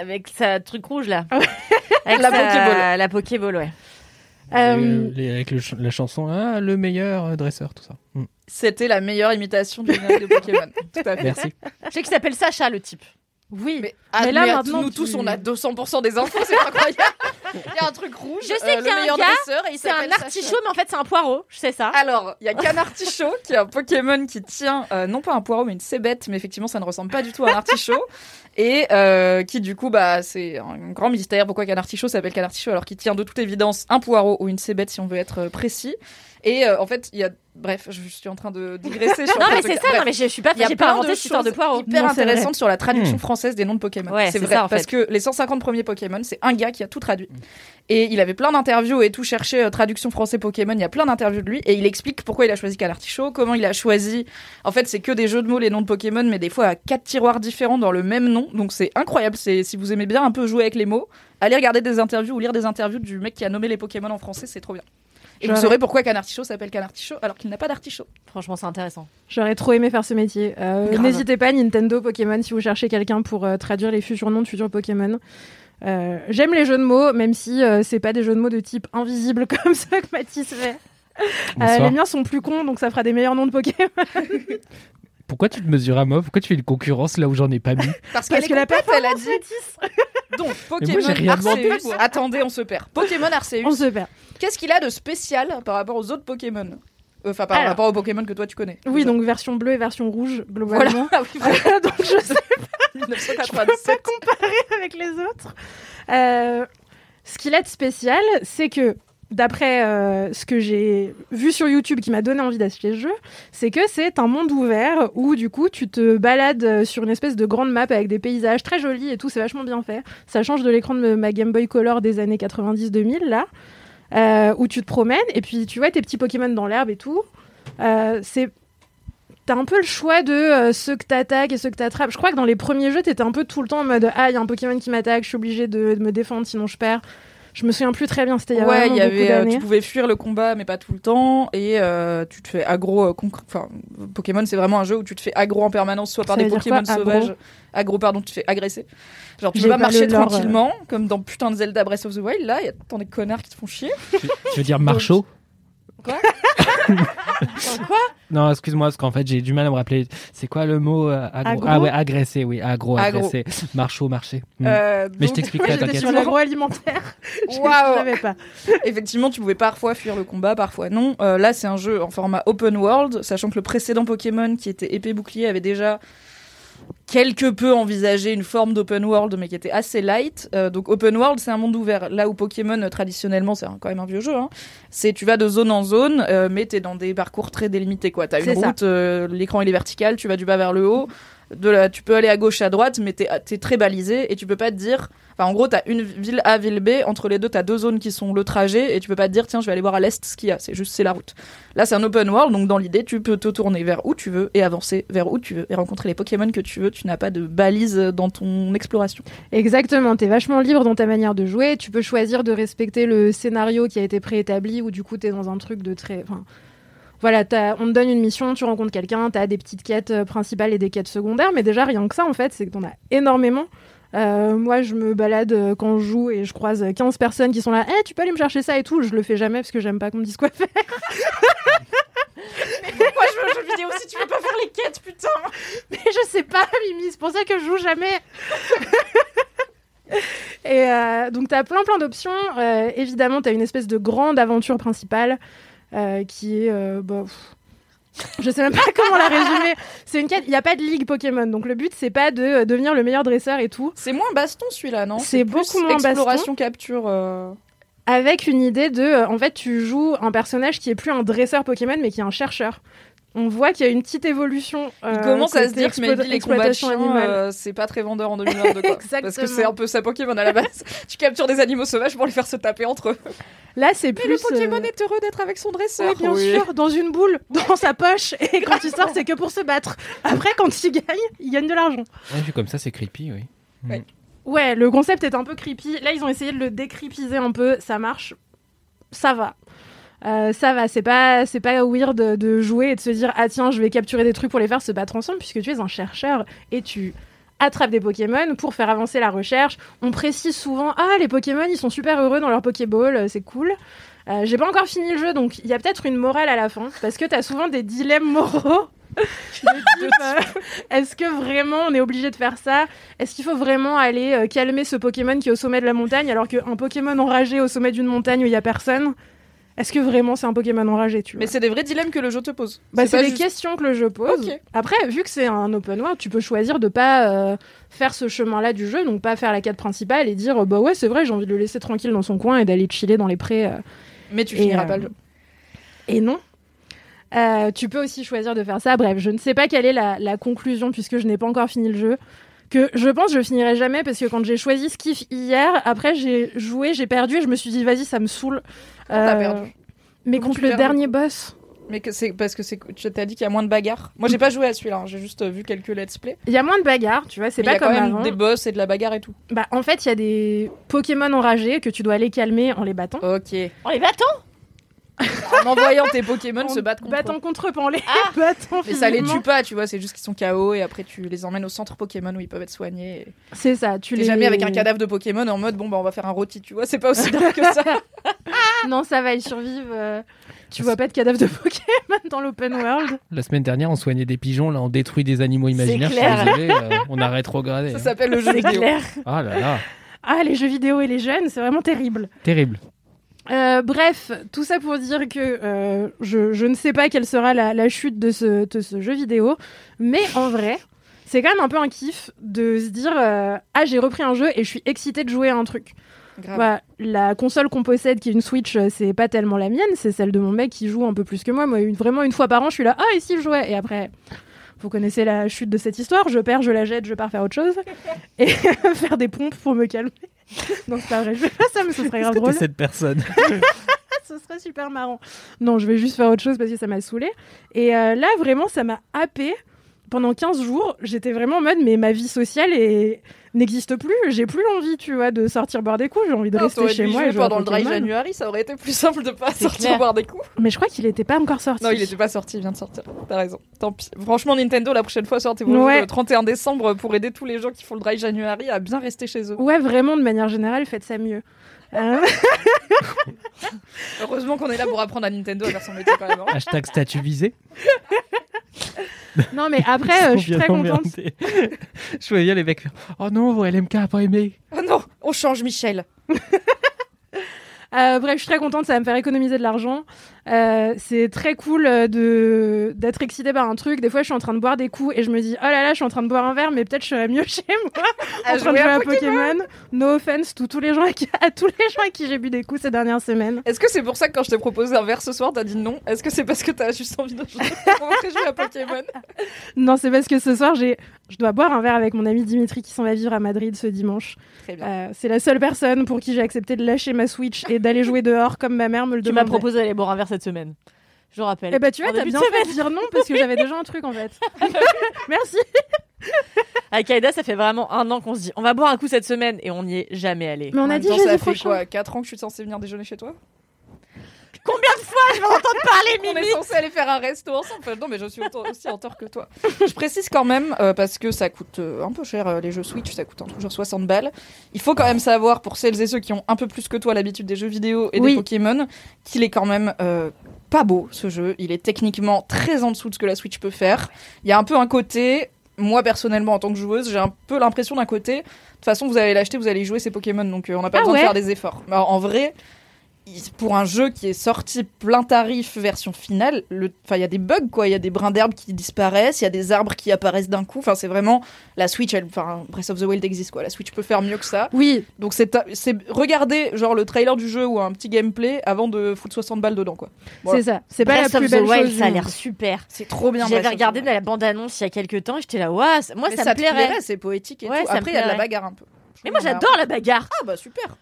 Avec sa truc rouge là. Avec La sa- Pokéball. La Pokéball, ouais. Euh, les- avec le ch- la chanson ah, le meilleur euh, dresseur tout ça. Mm. C'était la meilleure imitation du de Pokémon. Tout à fait. Merci. Je sais qu'il s'appelle Sacha le type. Oui, mais, Mais mais là, maintenant, nous tu- tous, on a 200% des infos, c'est incroyable. Il y a un truc rouge. Je sais euh, qu'il y a un gars, dresseur, et il c'est un artichaut, mais en fait c'est un poireau, je sais ça. Alors, il y a Canartichaut, qui est un Pokémon qui tient, euh, non pas un poireau, mais une cébette, mais effectivement, ça ne ressemble pas du tout à un artichaut. Et euh, qui, du coup, bah, c'est un grand mystère. Pourquoi Canartichaut s'appelle Canartichaut alors qu'il tient de toute évidence un poireau ou une cébette, si on veut être précis. Et euh, en fait, il y a. Bref, je suis en train de digresser. en Non, mais c'est ça, non, mais je suis pas, Il y a j'ai pas inventé de cette histoire de choses poireau. hyper Non, intéressantes sur la traduction Hmm. française des noms de Pokémon. Ouais, c'est vrai, ça, en parce fait. que les 150 premiers Pokémon, c'est un gars qui a tout traduit. Et il avait plein d'interviews et tout cherché euh, traduction français Pokémon. Il y a plein d'interviews de lui et il explique pourquoi il a choisi Canartichaut, comment il a choisi. En fait, c'est que des jeux de mots les noms de Pokémon, mais des fois à quatre tiroirs différents dans le même nom. Donc c'est incroyable. C'est si vous aimez bien un peu jouer avec les mots, allez regarder des interviews ou lire des interviews du mec qui a nommé les Pokémon en français. C'est trop bien. Et vous saurez pourquoi Canartichaut s'appelle Canartichaut alors qu'il n'a pas d'artichaut. Franchement, c'est intéressant. J'aurais trop aimé faire ce métier. Euh. N'hésitez pas, Nintendo, Pokémon, si vous cherchez quelqu'un pour euh, traduire les futurs noms de futurs Pokémon. Euh, J'aime les jeux de mots, même si euh, c'est pas des jeux de mots de type invisible comme ça que Mathis fait. Euh, les miens sont plus cons, donc ça fera des meilleurs noms de Pokémon. Pourquoi tu te mesures à moi Pourquoi tu fais une concurrence là où j'en ai pas mis Parce, Parce qu'elle que est la complète, elle a dit. Donc, moi, Pokémon demandé, Arceus. moi. Attendez, on se perd. Pokémon Arceus. On se perd. Qu'est-ce qu'il a de spécial par rapport aux autres Pokémon Enfin, par Alors. rapport aux Pokémon que toi tu connais. Oui, donc version bleue et version rouge, Voilà. globalement. Ah oui, voilà. donc je sais 1997. comparer avec les autres. Euh, ce qu'il a de spécial, c'est que d'après euh, ce que j'ai vu sur YouTube qui m'a donné envie d'acheter le jeu, c'est que c'est un monde ouvert où du coup tu te balades euh, sur une espèce de grande map avec des paysages très jolis et tout, c'est vachement bien fait. Ça change de l'écran de ma Game Boy Color des années 90-2000 là, euh, où tu te promènes et puis tu vois tes petits Pokémon dans l'herbe et tout. C'est T'as un peu le choix de ceux que t'attaques et ceux que t'attrapes. Je crois que dans les premiers jeux, t'étais un peu tout le temps en mode Ah, il y a un Pokémon qui m'attaque, je suis obligé de me défendre, sinon je perds. Je me souviens plus très bien, c'était il y a Ouais, vraiment il y beaucoup avait, euh, tu pouvais fuir le combat, mais pas tout le temps, et euh, tu te fais aggro. euh, Enfin, Pokémon, c'est vraiment un jeu où tu te fais aggro en permanence, soit par Ça des Pokémon quoi, sauvages. Aggro, pardon, tu te fais agresser. Genre, tu peux pas pas marcher tranquillement, comme dans putain de Zelda Breath of the Wild. Là, il y a tant des connards qui te font chier. Tu veux dire marchot Quoi? Quoi? Non, excuse-moi, parce qu'en fait, j'ai du mal à me rappeler. C'est quoi le mot euh, agro Agro? Ah ouais, agresser, oui, agro, Agro. agresser. Marchot, marché. Mm. Euh, Mais je t'expliquerai, t'inquiète. sur l'agroalimentaire. Je Waouh. je savais pas. Effectivement, tu pouvais parfois fuir le combat, parfois non. Euh, là, c'est un jeu en format open world, sachant que le précédent Pokémon, qui était épée bouclier, avait déjà quelque peu envisagé une forme d'open world, mais qui était assez light. Euh, donc open world, c'est un monde ouvert. Là où Pokémon, euh, traditionnellement, c'est quand même un vieux jeu. Hein, c'est tu vas de zone en zone, euh, mais t'es dans des parcours très délimités. quoi. T'as une route, euh, l'écran il est vertical, tu vas du bas vers le haut. De la, tu peux aller à gauche, à droite, mais t'es es très balisé et tu peux pas te dire. Enfin, en gros, t'as une ville A, ville B. Entre les deux, t'as deux zones qui sont le trajet et tu peux pas te dire, tiens, je vais aller voir à l'est ce qu'il y a. C'est juste, c'est la route. Là, c'est un open world, donc dans l'idée, tu peux te tourner vers où tu veux et avancer vers où tu veux et rencontrer les Pokémon que tu veux. Tu n'as pas de balise dans ton exploration. Exactement, t'es vachement libre dans ta manière de jouer. Tu peux choisir de respecter le scénario qui a été préétabli ou du coup t'es dans un truc de très. Voilà, t'as- on te donne une mission, tu rencontres quelqu'un, t'as des petites quêtes euh, principales et des quêtes secondaires, mais déjà rien que ça en fait, c'est que t'en as énormément. Euh, moi, je me balade euh, quand je joue et je croise 15 personnes qui sont là. Eh, tu peux aller me chercher ça et tout. Je le fais jamais parce que j'aime pas qu'on me dise quoi faire. Mais pourquoi je veux un jeu vidéo si tu veux pas faire les quêtes, putain? Mais je sais pas, Mimi, c'est pour ça que je joue jamais. Et euh, donc, tu as plein plein d'options. Évidemment, tu as une espèce de grande aventure principale euh, qui est. euh, bah, je sais même pas comment la résumer. C'est une quête. Il n'y a pas de ligue Pokémon. Donc, le but, c'est pas de euh, devenir le meilleur dresseur et tout. C'est moins baston celui-là, non? C'est beaucoup moins baston. exploration capture. euh, Avec une idée de. en fait, tu joues un personnage qui est plus un dresseur Pokémon, mais qui est un chercheur. On voit qu'il y a une petite évolution. Il euh, commence à se dire que maybe les combats euh, c'est pas très vendeur en 2022 quoi. Parce que c'est un peu ça Pokémon à la base. tu captures des animaux sauvages pour les faire se taper entre eux. Là, c'est Mais plus. le Pokémon euh, est heureux d'être avec son dresseur. Oui, bien sûr, dans une boule, dans sa poche, et quand il sort, c'est que pour se battre. Après, quand il gagne, il gagne de l'argent. Ouais, vu comme ça, c'est creepy, oui. Mm. Ouais, le concept est un peu creepy. Là, ils ont essayé de le décreepiser un peu. Ça marche. Ça va. Euh, ça va, c'est pas, c'est pas weird de, de jouer et de se dire ah tiens je vais capturer des trucs pour les faire se battre ensemble puisque tu es un chercheur et tu attrapes des Pokémon pour faire avancer la recherche. On précise souvent ah les Pokémon ils sont super heureux dans leur Pokéball, euh, c'est cool. Euh, J'ai pas encore fini le jeu donc il y a peut-être une morale à la fin parce que t'as souvent des dilemmes moraux. Euh, Est-ce que vraiment on est obligé de faire ça? Est-ce qu'il faut vraiment aller calmer ce Pokémon qui est au sommet de la montagne alors qu'un Pokémon enragé au sommet d'une montagne où il y a personne? Est-ce que vraiment c'est un Pokémon enragé tu vois Mais c'est des vrais dilemmes que le jeu te pose. bah, c'est des juste- questions que le jeu pose. Après, vu que c'est un open world, tu peux choisir de pas euh, faire ce chemin-là du jeu, donc pas faire la quête principale et dire bah ouais, c'est vrai, j'ai envie de le laisser tranquille dans son coin et d'aller chiller dans les prés. euh. Mais tu Et, finiras euh, pas le jeu. Et non. Euh, tu peux aussi choisir de faire ça. Bref, je ne sais pas quelle est la, la conclusion puisque je n'ai pas encore fini le jeu. Que je pense que je finirai jamais parce que quand j'ai choisi Skiff hier, après j'ai joué, j'ai perdu et je me suis dit vas-y, ça me saoule. T'as Euh, perdu Mais Comment contre le dernier boss. Mais que c'est parce que c'est tu t'as dit qu'il y a moins de bagarres. Moi j'ai pas joué à celui-là, hein. j'ai juste euh, vu quelques let's play. Il y a moins de bagarres, tu vois, c'est Mais il y pas a comme quand même avant. des boss et de la bagarre et tout. Bah, en fait, il y a des Pokémon enragés que tu dois aller calmer en les battant. Ok. En les battant? En envoyant tes Pokémon En se battre contre battant eux. contre eux, pas en les Ah. battant Mais ça les tue pas, tu vois, c'est juste qu'ils sont KO et après tu les emmènes au centre Pokémon où ils peuvent être soignés. et- C'est ça, tu les... jamais avec un cadavre de Pokémon en mode bon bah on va faire un rôti, tu vois, c'est pas aussi drôle que ça. Non, ça va, ils survivent. euh, Tu vois pas de cadavre de Pokémon dans l'open world La semaine dernière, on soignait des pigeons, là, on détruit des animaux imaginaires. Je suis clair. désolé, euh, on a rétrogradé. Ça hein. s'appelle le jeu vidéo. clair. Ah là là, Ah, les jeux vidéo et les jeunes, c'est vraiment terrible. terrible. Euh, bref, tout ça pour dire que euh, je, je ne sais pas quelle sera la, la chute de ce, de ce jeu vidéo, mais en vrai, c'est quand même un peu un kiff de se dire euh, Ah, j'ai repris un jeu et je suis excitée de jouer à un truc. Voilà, la console qu'on possède, qui est une Switch, c'est pas tellement la mienne, c'est celle de mon mec qui joue un peu plus que moi. Moi, une- vraiment, une fois par an, je suis là, ah, ici, je jouais. Et après, vous connaissez la chute de cette histoire, je perds, je la jette, je pars faire autre chose. Et faire des pompes pour me calmer. Non, c'est pas vrai, je fais pas ça, mais ce serait grave drôle. cette personne ce serait super marrant. Non, je vais juste faire autre chose parce que ça m'a saoulé. Et euh, là, vraiment, ça m'a happé. Pendant 15 jours, j'étais vraiment en mode, mais ma vie sociale est... n'existe plus. J'ai plus l'envie, tu vois, de sortir boire des coups. J'ai envie de Non, rester chez moi. Et pendant le dry. January, ça aurait été plus simple de pas sortir clair. boire des coups. Mais je crois qu'il était pas encore sorti. Non, il était pas sorti, il vient de sortir. T'as raison. Tant pis. Franchement, Nintendo, la prochaine fois, sortez vos Ouais. jeux le 31 décembre pour aider tous les gens qui font le dry January à bien rester chez eux. Ouais, vraiment, de manière générale, faites ça mieux. Euh, Heureusement qu'on est là pour apprendre à Nintendo à faire son métier quand même. hein. Hashtag statut visé. non, mais après, euh, je suis très contente. je voyais les mecs faire Oh non, LMK a pas aimé. Oh non, on change Michel. Euh, bref, je suis très contente, ça va me faire économiser de l'argent. Euh, c'est très cool euh, de d'être excitée par un truc. Des fois, je suis en train de boire des coups et je me dis, oh là là, je suis en train de boire un verre, mais peut-être je serais mieux chez moi en train de jouer à Pokémon. No offense to tous les gens à, qui- à tous les gens à qui j'ai bu des coups ces dernières semaines. Est-ce que c'est pour ça que quand je t'ai proposé un verre ce soir, t'as dit non? Est-ce que c'est parce que t'as juste envie de jouer, à Pokémon? Non, c'est parce que ce soir, j'ai, je dois boire un verre avec mon ami Dimitri qui s'en va vivre à Madrid ce dimanche. Très bien. Euh, c'est la seule personne pour qui j'ai accepté de lâcher ma Switch et d'aller jouer dehors comme ma mère me le Tu m'as demandait. proposé d'aller boire un verre cette semaine. Je rappelle. Eh bah tu vois, t'as bien fait de dire non parce que j'avais déjà un truc en fait. Merci. Avec Aïda, ça fait vraiment un an qu'on se dit on va boire un coup cette semaine et on n'y est jamais allé. Mais on a dit ça fait prochain. quoi 4 ans que je suis censée venir déjeuner chez toi? Combien de fois je vais entendre parler, On Mimi est censé aller faire un resto ensemble. Non, mais je suis aussi en tort que toi. Je précise quand même, euh, parce que ça coûte euh, un peu cher euh, les jeux Switch, ça coûte genre 60 balles. Il faut quand même savoir, pour celles et ceux qui ont un peu plus que toi l'habitude des jeux vidéo et Oui. des Pokémon, qu'il est quand même pas beau ce jeu. Il est techniquement très en dessous de ce que la Switch peut faire. Il y a un peu un côté. Moi personnellement, en tant que joueuse, j'ai un peu l'impression d'un côté. De toute façon, vous allez l'acheter, vous allez y jouer, c'est Pokémon, donc euh, on n'a pas Ah besoin ouais de faire des efforts. Mais en vrai, pour un jeu qui est sorti plein tarif version finale, le- enfin il y a des bugs quoi, il y a des brins d'herbe qui disparaissent, il y a des arbres qui apparaissent d'un coup. Enfin c'est vraiment la Switch, elle, enfin Breath of the Wild existe quoi, la Switch peut faire mieux que ça. Oui. Donc c'est c'est regardez genre le trailer du jeu ou un petit gameplay avant de foutre 60 balles dedans quoi. Voilà. C'est ça. C'est pas Breath la of plus the belle Wild, chose. ça a l'air super. C'est trop bien. J'avais the regardé dans la bande-annonce il y a quelques temps et j'étais là, ouais, moi Mais ça, ça me plairait. plairait, c'est poétique et Ouais, tout. Après il y a de la bagarre un peu. Mais moi j'adore la bagarre. Ah bah super.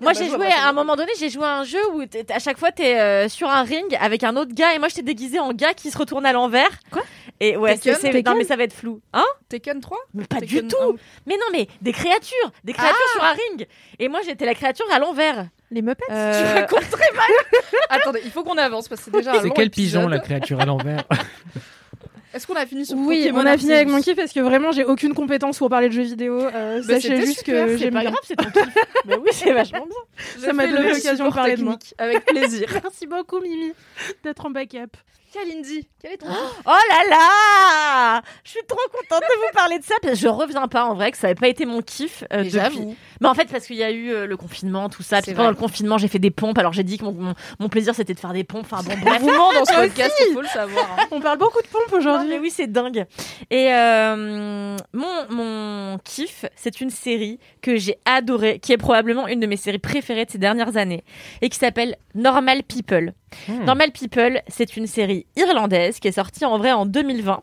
Moi j'ai joué à un moment donné, j'ai joué à un jeu où à chaque fois t'es euh, sur un ring avec un autre gars et moi j'étais déguisé en gars qui se retourne à l'envers. Quoi? Et ouais, Tekken? c'est- non mais ça va être flou. Hein? Tekken 3 Mais pas Tekken du tout. 1. Mais non mais des créatures, des créatures Ah sur un ring. Et moi j'étais la créature à l'envers. Les Muppets? Tu Euh, racontes très mal. Attendez, il faut qu'on avance parce que c'est déjà un C'est long quel pigeon la créature à l'envers? Est-ce qu'on a fini ce Oui, Pokémon on a fini avec mon kiff parce que vraiment j'ai aucune compétence pour parler de jeux vidéo. Euh, Bah, sachez juste super, que c'est j'aime pas bien. grave, c'est ton kiff. Mais oui, c'est vachement bien. Ça m'a donné l'occasion de parler de moi. Avec plaisir. Merci beaucoup Mimi d'être en backup. Kalindi, quel est ton Oh là là Je suis trop contente de vous parler de ça parce que je reviens pas en vrai que ça n'avait pas été mon kiff euh, Mais depuis. j'avoue. Mais en fait parce qu'il y a eu euh, le confinement tout ça. Puis pendant vrai. le confinement j'ai fait des pompes alors j'ai dit que mon, mon, mon plaisir c'était de faire des pompes. Enfin bon bref. Dans ce podcast, il faut le savoir. hein. On parle beaucoup de pompes aujourd'hui. mais oui, c'est dingue. Et euh, mon, mon kiff, c'est une série que j'ai adorée, qui est probablement une de mes séries préférées de ces dernières années, et qui s'appelle Normal People. Normal People, c'est une série irlandaise qui est sortie en vrai en 2020.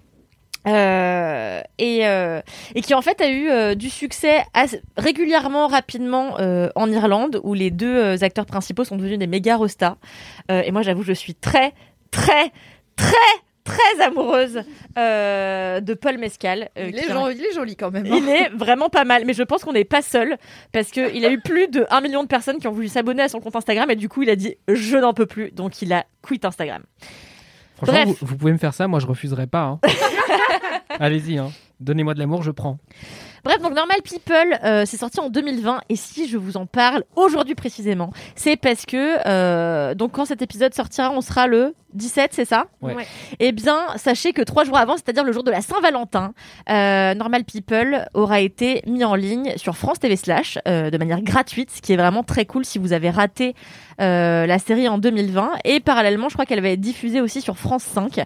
Euh, et, euh, et qui en fait a eu euh, du succès régulièrement, rapidement en Irlande, où les deux acteurs principaux sont devenus des méga rostas. Et moi, j'avoue, je suis très, très, très, très amoureuse euh, de Paul Mescal. euh, Il est, joli, il est joli quand même. hein. il est vraiment pas mal, mais je pense qu'on n'est pas seul parce qu'il a eu plus de 1 million de personnes qui ont voulu s'abonner à son compte Instagram et du coup il a dit je n'en peux plus, donc il a quitté Instagram. Franchement, Bref. vous, vous pouvez me faire ça, moi je refuserai pas. hein. Allez-y, hein. donnez-moi de l'amour, je prends. Bref, donc Normal People, euh, c'est sorti en 2020 et si je vous en parle aujourd'hui précisément, c'est parce que euh, donc quand cet épisode sortira, on sera le 17, c'est ça Ouais. Eh bien, sachez que trois jours avant, c'est-à-dire le jour de la Saint-Valentin, euh, Normal People aura été mis en ligne sur France TV Slash euh, de manière gratuite, ce qui est vraiment très cool si vous avez raté euh, la série en 2020. Et parallèlement, je crois qu'elle va être diffusée aussi sur France 5.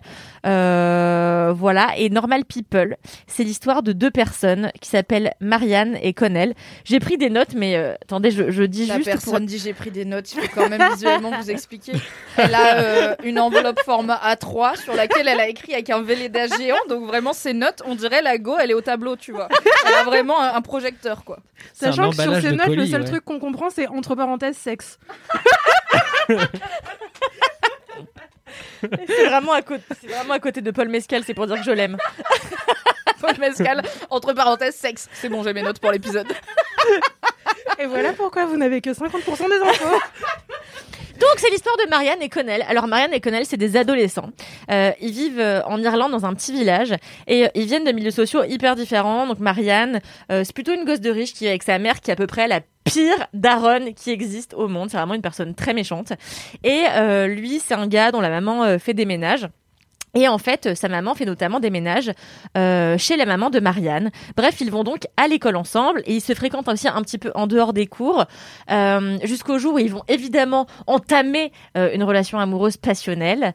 Euh, voilà. Et Normal People, c'est l'histoire de deux personnes qui s'appellent Marianne et Connell. J'ai pris des notes, mais euh, attendez, je, je dis La juste personne pour- dit j'ai pris des notes, il faut quand même visuellement vous expliquer. Elle a euh, une enveloppe format A3 sur laquelle elle a écrit avec un Velleda géant, donc vraiment ses notes, on dirait la go, elle est au tableau, tu vois. Elle a vraiment un, un projecteur quoi. Sachant que sur ces notes, le seul ouais. truc qu'on comprend, c'est entre parenthèses sexe. c'est vraiment à côté, c'est vraiment à côté de Paul Mescal, c'est pour dire que je l'aime. Paul Mescal, entre parenthèses, sexe. C'est bon, j'ai mes notes pour l'épisode. Et voilà pourquoi vous n'avez que 50% des infos. Donc c'est l'histoire de Marianne et Connell. Alors Marianne et Connell, c'est des adolescents. Euh, ils vivent euh, en Irlande dans un petit village et euh, ils viennent de milieux sociaux hyper différents. Donc Marianne, c'est plutôt une gosse de riche qui est avec sa mère qui est à peu près la pire daronne qui existe au monde. C'est vraiment une personne très méchante. Et lui, c'est un gars dont la maman fait des ménages. Et en fait, euh, sa maman fait notamment des ménages euh, chez la maman de Marianne. Bref, ils vont donc à l'école ensemble et ils se fréquentent aussi un petit peu en dehors des cours, euh, jusqu'au jour où ils vont évidemment entamer une relation amoureuse passionnelle.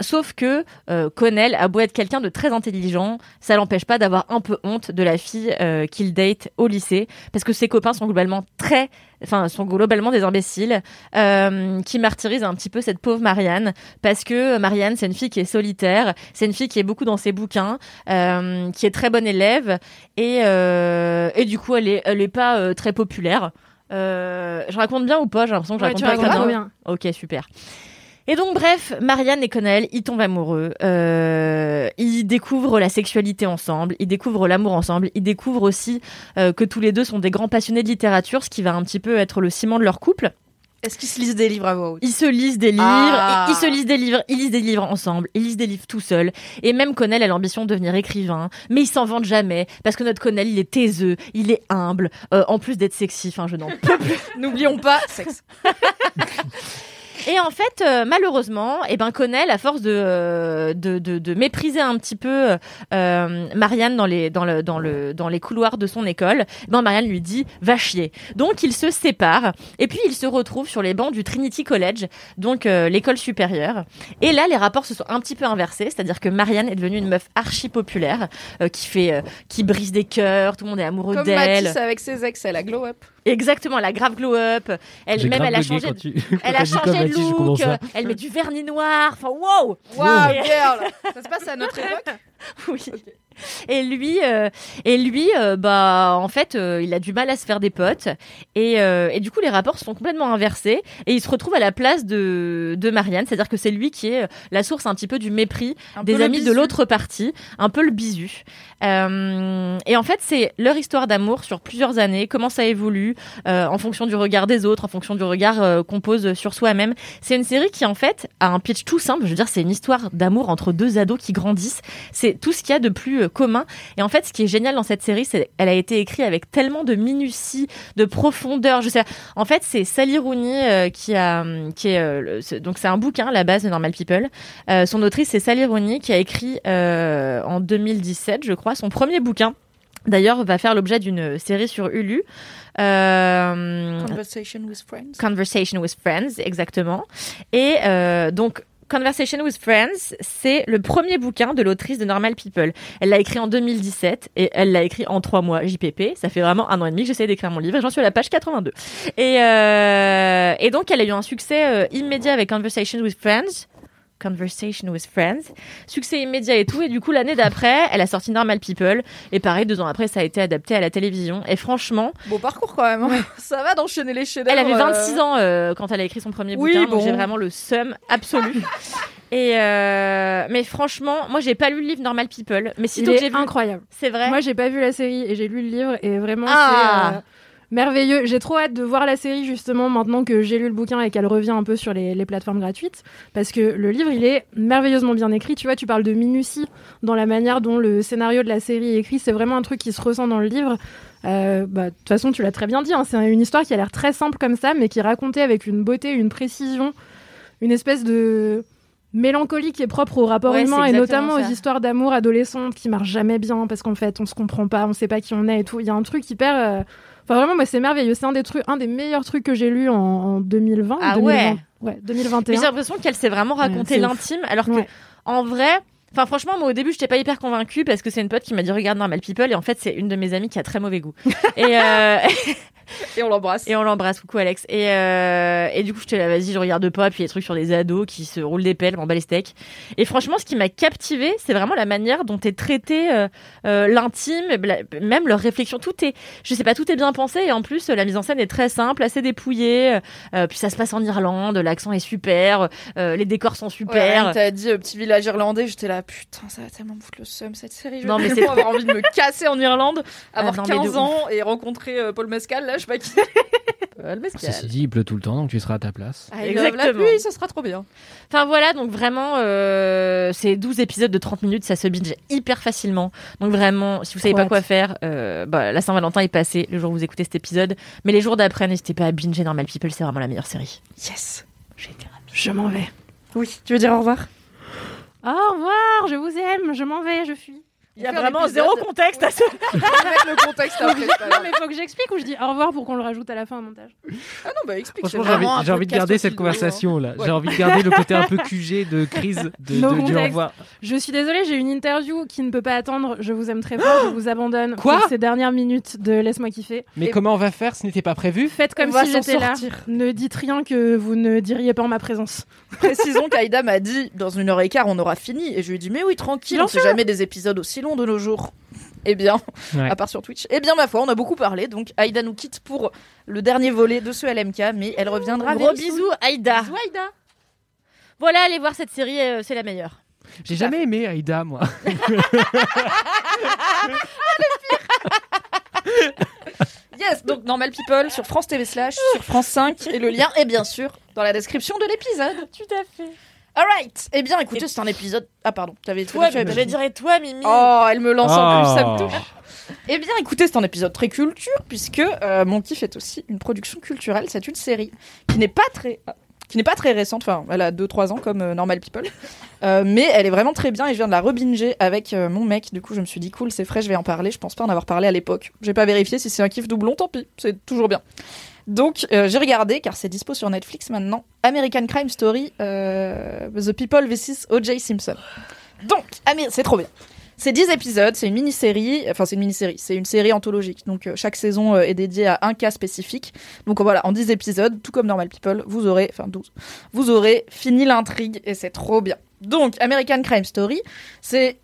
Sauf que Connell a beau être quelqu'un de très intelligent, ça l'empêche pas d'avoir un peu honte de la fille qu'il date au lycée, parce que ses copains sont globalement très enfin sont globalement des imbéciles qui martyrisent un petit peu cette pauvre Marianne parce que Marianne c'est une fille qui est solitaire c'est une fille qui est beaucoup dans ses bouquins euh, qui est très bonne élève et euh, et du coup elle est elle est pas euh, très populaire je raconte bien ou pas? J'ai l'impression que je raconte pas bien. bien. ok super et donc bref, Marianne et Connell, ils tombent amoureux. Euh, ils découvrent la sexualité ensemble, ils découvrent l'amour ensemble, ils découvrent aussi euh, que tous les deux sont des grands passionnés de littérature, ce qui va un petit peu être le ciment de leur couple. Est-ce qu'ils se lisent des livres à voix haute Ils se lisent des livres, Ah. ils se lisent des livres, ils lisent des livres ensemble, ils lisent des livres tout seuls. Et même Connell a l'ambition de devenir écrivain, mais ils s'en vantent jamais parce que notre Connell, il est taiseux, il est humble, euh, en plus d'être sexy. Enfin, je n'en peux plus. N'oublions pas sexe. Et en fait, euh, malheureusement, eh ben Connell, à force de, euh, de, de, de mépriser un petit peu euh, Marianne dans les, dans, le, dans, le, dans les couloirs de son école, eh ben Marianne lui dit va chier. Donc ils se séparent et puis ils se retrouvent sur les bancs du Trinity College, donc euh, l'école supérieure. Et là, les rapports se sont un petit peu inversés, c'est-à-dire que Marianne est devenue une meuf archi populaire euh, qui fait, euh, qui brise des cœurs, tout le monde est amoureux Comme d'elle. Mathis avec ses ex, elle a glow up. Exactement, elle a grave glow up. Elle J'ai même elle a changé. tu- Elle a changé comme de Je commence à- Elle met du vernis noir. Enfin, wow. Waouh, Et- girl Ça se passe à notre époque oui. Et lui, euh, et lui, euh, bah, en fait, euh, il a du mal à se faire des potes. Et, et du coup, les rapports sont complètement inversés. Et il se retrouve à la place de, de Marianne. C'est-à-dire que c'est lui qui est la source un petit peu du mépris Un des amis de l'autre partie. Un peu le bisu. Et en fait, c'est leur histoire d'amour sur plusieurs années. Comment ça évolue en fonction du regard des autres, en fonction du regard qu'on pose sur soi-même. C'est une série qui, en fait, a un pitch tout simple. Je veux dire, c'est une histoire d'amour entre deux ados qui grandissent. C'est tout ce qu'il y a de plus euh, commun. Et en fait, ce qui est génial dans cette série, c'est qu'elle a été écrite avec tellement de minutie, de profondeur. Je sais. En fait, c'est Sally Rooney euh, qui a, qui est euh, le- donc c'est un bouquin la base de Normal People. Euh, son autrice, c'est Sally Rooney qui a écrit euh, en 2017, je crois, son premier bouquin. D'ailleurs, va faire l'objet d'une série sur Hulu. Euh, Conversation with Friends. Conversation with Friends, exactement. Et euh, donc, Conversation with Friends, c'est le premier bouquin de l'autrice de Normal People. Elle l'a écrit en 2017 et elle l'a écrit en trois mois JPP. Ça fait vraiment un an et demi que j'essaie d'écrire mon livre et j'en suis à la page 82. Et, euh, et donc, elle a eu un succès euh, immédiat avec Conversation with Friends. Conversation with Friends. Succès immédiat et tout. Et du coup, l'année d'après, elle a sorti Normal People. Et pareil, deux ans après, ça a été adapté à la télévision. Et franchement, Beau parcours quand même. hein. Ça va d'enchaîner les chefs elle avait 26 ans euh, quand elle a écrit son premier Oui, bouquin, donc j'ai vraiment le seum absolu. Et euh, mais franchement, moi j'ai pas lu le livre Normal People, mais sitôt que j'ai vu, incroyable. c'est vrai. Moi, j'ai pas vu la série et j'ai lu le livre et vraiment, Ah. c'est euh, merveilleux. J'ai trop hâte de voir la série justement maintenant que j'ai lu le bouquin et qu'elle revient un peu sur les, les plateformes gratuites parce que le livre, il est merveilleusement bien écrit. Tu vois, tu parles de minutie dans la manière dont le scénario de la série est écrit. C'est vraiment un truc qui se ressent dans le livre. Euh, bah, De toute façon, tu l'as très bien dit. hein, c'est une histoire qui a l'air très simple comme ça, mais qui est racontée avec une beauté, une précision, une espèce de mélancolie qui est propre au rapport Ouais, humain et notamment ça. aux histoires d'amour adolescentes qui marchent jamais bien parce qu'en fait on se comprend pas, on sait pas qui on est et tout. Il y a un truc hyper. euh, Enfin vraiment moi c'est merveilleux. C'est un des trucs, un des meilleurs trucs que j'ai lu en, en 2020. Ah 2020, ouais. Ouais Mais 2021. j'ai l'impression qu'elle s'est vraiment raconté l'intime, alors que Ouais. en vrai. Enfin, franchement, moi, au début, j'étais pas hyper convaincue parce que c'est une pote qui m'a dit regarde Normal People et en fait, c'est une de mes amies qui a très mauvais goût. et, euh, Et on l'embrasse. Et on l'embrasse, coucou Alex. Et, euh, et du coup, je te la vas-y, je regarde pas. Puis les trucs sur les ados qui se roulent des pelles, m'en bats les steaks. Et franchement, ce qui m'a captivé, c'est vraiment la manière dont est traité euh, euh, l'intime, même leur réflexion. Tout est, je sais pas, tout est bien pensé. Et en plus, la mise en scène est très simple, assez dépouillée. Puis ça se passe en Irlande, l'accent est super, les décors sont Ouais, super. Ryan, t'as dit petit village irlandais, j'étais là, putain, ça va tellement me foutre le seum cette série. Je Non, mais c'est- avoir envie de me casser en Irlande, avoir non, mais de 15 ans et rencontrer Paul Mescal, là, je sais pas qui. Ceci dit, il pleut tout le temps, donc tu seras à ta place. Ah, Exactement. La pluie, ça sera trop bien. Enfin voilà, donc vraiment, euh, c'est 12 épisodes de 30 minutes, ça se binge hyper facilement. Donc vraiment, si vous savez pas quoi faire, euh, bah, la Saint-Valentin est passée le jour où vous écoutez cet épisode. Mais les jours d'après, n'hésitez pas à binger Normal People, c'est vraiment la meilleure série. Yes. Je m'en vais. Oui. Tu veux dire au revoir? Au revoir, je vous aime, je m'en vais, je fuis. Il y a vraiment zéro contexte à ce. mettre le contexte après. non mais faut que j'explique ou je dis au revoir pour qu'on le rajoute à la fin au montage. Ah non, bah explique. Franchement, j'ai envie, de garder cette de- conversation là. Ouais. J'ai envie de garder le côté un peu QG de crise de, No de- du au revoir. Je suis désolée, j'ai une interview qui ne peut pas attendre. Je vous aime très fort, je vous abandonne Quoi pour ces dernières minutes de laisse-moi kiffer. Mais comment on va faire Ce n'était pas prévu Faites comme On si j'étais là. Ne dites rien que vous ne diriez pas en ma présence. Précisons qu'Aïda m'a dit dans une heure et quart on aura fini et je lui ai dit mais oui tranquille on fait sûr. jamais des épisodes aussi longs de nos jours. Eh bien, Ouais. à part sur Twitch. Eh bien ma foi on a beaucoup parlé donc Aïda nous quitte pour le dernier volet de ce LMK mais elle reviendra. Gros bisous, Aïda. Bisous Aïda. Voilà, allez voir cette série, euh, c'est la meilleure. J'ai jamais aimé Aïda, moi. Yes donc Normal People sur France TV Slash, sur France 5, et le lien est bien sûr dans la description de l'épisode. Tout à fait. Alright. Eh bien, écoutez, c'est un épisode. Ah, pardon. T'avais Toi, tu avais- je dirais toi, Mimi. Oh, elle me lance en plus, ça me touche. Eh bien, écoutez, c'est un épisode très culture, puisque euh, Mon Kiff est aussi une production culturelle. C'est une série qui n'est pas très. qui n'est pas très récente, enfin elle a 2-3 ans comme euh, Normal People, Euh, mais elle est vraiment très bien et je viens de la rebinger avec euh, mon mec, du coup je me suis dit cool c'est frais, je vais en parler, je pense pas en avoir parlé à l'époque, j'ai pas vérifié si c'est un kiff doublon, tant pis, c'est toujours bien. Donc euh, j'ai regardé, car c'est dispo sur Netflix maintenant, American Crime Story, euh, The People vs. O.J. Simpson. Donc, c'est trop bien. C'est 10 épisodes, c'est une mini-série, enfin c'est une mini-série, c'est une série anthologique. Donc euh, chaque saison est dédiée à un cas spécifique. Donc voilà, en 10 épisodes, tout comme Normal People, vous aurez, enfin 12, vous aurez fini l'intrigue et c'est trop bien. Donc American Crime Story, c'est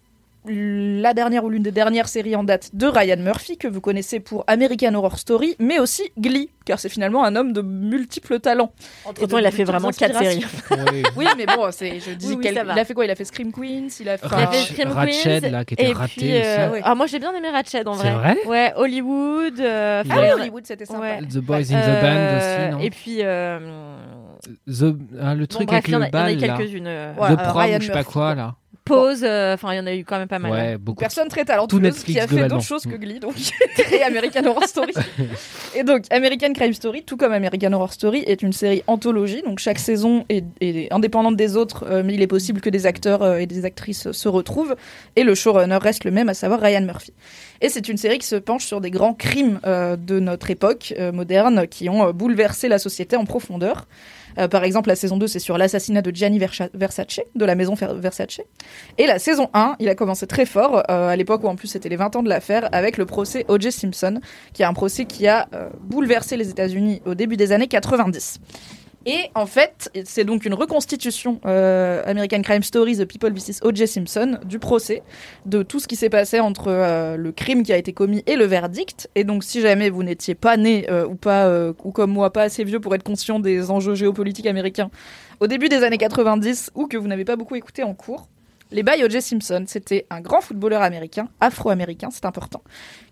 la dernière ou l'une des dernières séries en date de Ryan Murphy que vous connaissez pour American Horror Story, mais aussi Glee, car c'est finalement un homme de multiples talents. Entre-temps, il a fait vraiment quatre séries. oui, mais bon, je dis Oui, oui, il a fait quoi? Il a fait Scream Queens, il a fait, Il a fait Scream Ratched, Queens, là, qui était et raté puis, aussi. euh. Ah, moi j'ai bien aimé Ratched en C'est vrai. vrai? Ouais, Hollywood. euh, Il enfin, a- il y en a- Hollywood, c'était sympa. Ouais. The Boys in the Band aussi, non? Et puis. euh, The, ah, le truc bref, avec il y en a- le il y en a bal, là. quelques-unes, euh, The Prom, je sais pas quoi, là. Pause, euh, enfin il y en a eu quand même pas mal. Ouais, beaucoup. Personne très Tout talentueuse Netflix, qui a fait d'autres choses que Glee, donc et American Horror Story. et donc American Crime Story, tout comme American Horror Story, est une série anthologie. Donc chaque saison est, est indépendante des autres, euh, mais il est possible que des acteurs euh, et des actrices se retrouvent. Et le showrunner reste le même, à savoir Ryan Murphy. Et c'est une série qui se penche sur des grands crimes euh, de notre époque euh, moderne qui ont euh, bouleversé la société en profondeur. Par exemple, la saison 2, c'est sur l'assassinat de Gianni Versa- Versace, de la maison Versace. Et la saison 1, il a commencé très fort, à l'époque où en plus c'était les 20 ans de l'affaire, avec le procès O.J. Simpson, qui est un procès qui a bouleversé les États-Unis au début des années 90. Et en fait, c'est donc une reconstitution euh, American Crime Story, The People vs. O.J. Simpson, du procès, de tout ce qui s'est passé entre euh, le crime qui a été commis et le verdict. Et donc, si jamais vous n'étiez pas né euh, ou pas, euh, ou comme moi, pas assez vieux pour être conscient des enjeux géopolitiques américains au début des années 90, ou que vous n'avez pas beaucoup écouté en cours, les bails O.J. Simpson, c'était un grand footballeur américain, afro-américain, c'est important,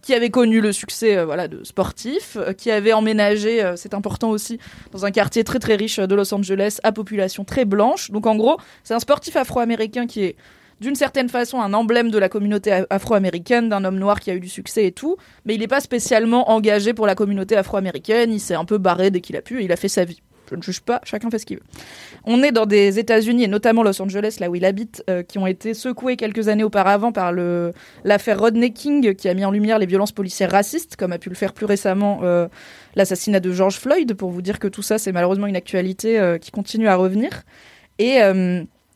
qui avait connu le succès euh, voilà, de sportif, euh, qui avait emménagé, euh, c'est important aussi, dans un quartier très très riche de Los Angeles, à population très blanche. Donc en gros, c'est un sportif afro-américain qui est d'une certaine façon un emblème de la communauté afro-américaine, d'un homme noir qui a eu du succès et tout, mais il n'est pas spécialement engagé pour la communauté afro-américaine, il s'est un peu barré dès qu'il a pu et il a fait sa vie. Je ne juge pas, chacun fait ce qu'il veut. On est dans des États-Unis et notamment Los Angeles, là où il habite, euh, qui ont été secoués quelques années auparavant par l'affaire Rodney King, qui a mis en lumière les violences policières racistes, comme a pu le faire plus récemment euh, l'assassinat de George Floyd, pour vous dire que tout ça, c'est malheureusement une actualité euh, qui continue à revenir. Et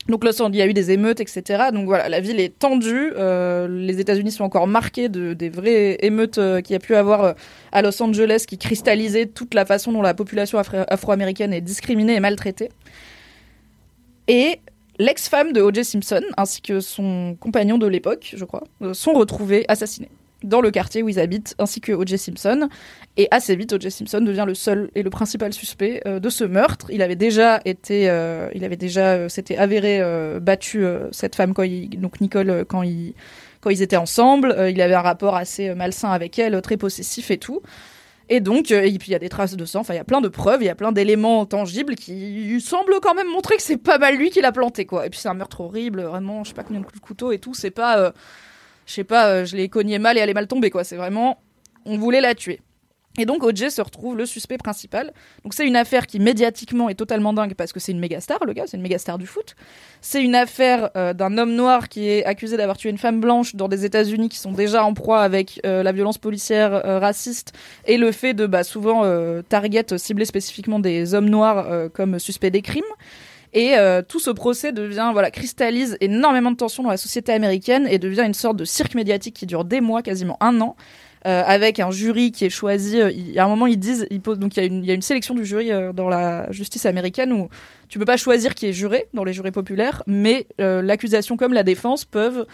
donc il y a eu des émeutes, etc. Donc voilà, la ville est tendue. euh, les États-Unis sont encore marqués de, des vraies émeutes euh, qu'il y a pu avoir euh, à Los Angeles, qui cristallisaient toute la façon dont la population afro- afro-américaine est discriminée et maltraitée. Et l'ex-femme de O.J. Simpson, ainsi que son compagnon de l'époque, je crois, sont retrouvés assassinés dans le quartier où ils habitent, ainsi que O.J. Simpson. Et assez vite, O.J. Simpson devient le seul et le principal suspect euh, de ce meurtre. Il avait déjà été, euh, il avait déjà, euh, s'était avéré battu cette femme quand donc Nicole quand ils quand ils étaient ensemble. Il avait un rapport assez malsain avec elle, très possessif et tout. Et donc, et puis il y a des traces de sang, enfin il y a plein de preuves, il y a plein d'éléments tangibles qui semblent quand même montrer que c'est pas mal lui qui l'a planté quoi. Et puis c'est un meurtre horrible, vraiment, je sais pas combien de coups de couteau et tout, c'est pas, je sais pas, euh, je l'ai cogné mal et elle est mal tombée quoi. C'est vraiment, on voulait la tuer. Et donc OJ se retrouve le suspect principal. Donc c'est une affaire qui médiatiquement est totalement dingue parce que c'est une méga star, le gars, c'est une méga star du foot. C'est une affaire euh, d'un homme noir qui est accusé d'avoir tué une femme blanche dans des États-Unis qui sont déjà en proie avec euh, la violence policière raciste et le fait de bah, souvent target cibler spécifiquement des hommes noirs comme suspects des crimes. Et euh, tout ce procès devient, voilà, cristallise énormément de tensions dans la société américaine et devient une sorte de cirque médiatique qui dure des mois, quasiment un an, euh, avec un jury qui est choisi. euh, il- à un moment, ils disent, ils donc il y, a une- il y a une sélection du jury euh, dans la justice américaine où tu peux pas choisir qui est juré dans les jurés populaires, mais l'accusation comme la défense peuvent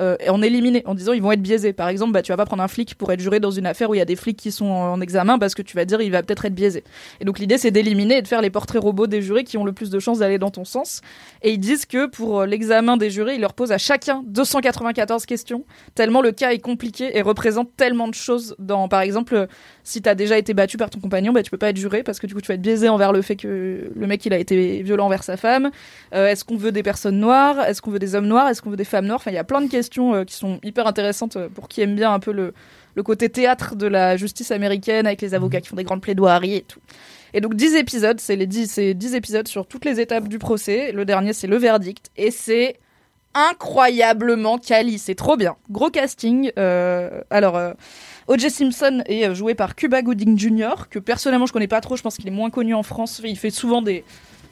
euh, en éliminer en disant ils vont être biaisés. Par exemple, bah, tu vas pas prendre un flic pour être juré dans une affaire où il y a des flics qui sont en, en examen parce que tu vas dire il va peut-être être biaisé. Et donc l'idée c'est d'éliminer et de faire les portraits robots des jurés qui ont le plus de chances d'aller dans ton sens. Et ils disent que pour euh, l'examen des jurés, ils leur posent à chacun 294 questions, tellement le cas est compliqué et représente tellement de choses dans, par exemple, si t'as déjà été battu par ton compagnon, bah, tu peux pas être juré parce que du coup tu vas être biaisé envers le fait que le mec il a été violent envers sa femme. Euh, est-ce qu'on veut des personnes noires? Est-ce qu'on veut des hommes noirs? Est-ce qu'on veut des femmes noires? Enfin, il y a plein de questions euh, qui sont hyper intéressantes euh, pour qui aime bien un peu le, le côté théâtre de la justice américaine avec les avocats qui font des grandes plaidoiries et tout. Et donc 10 épisodes, c'est les 10, c'est 10 épisodes sur toutes les étapes du procès. Le dernier c'est le verdict et c'est incroyablement quali, c'est trop bien. Gros casting. euh, alors euh, O.J. Simpson est euh, joué par Cuba Gooding Jr. que personnellement je connais pas trop, je pense qu'il est moins connu en France. Il fait souvent des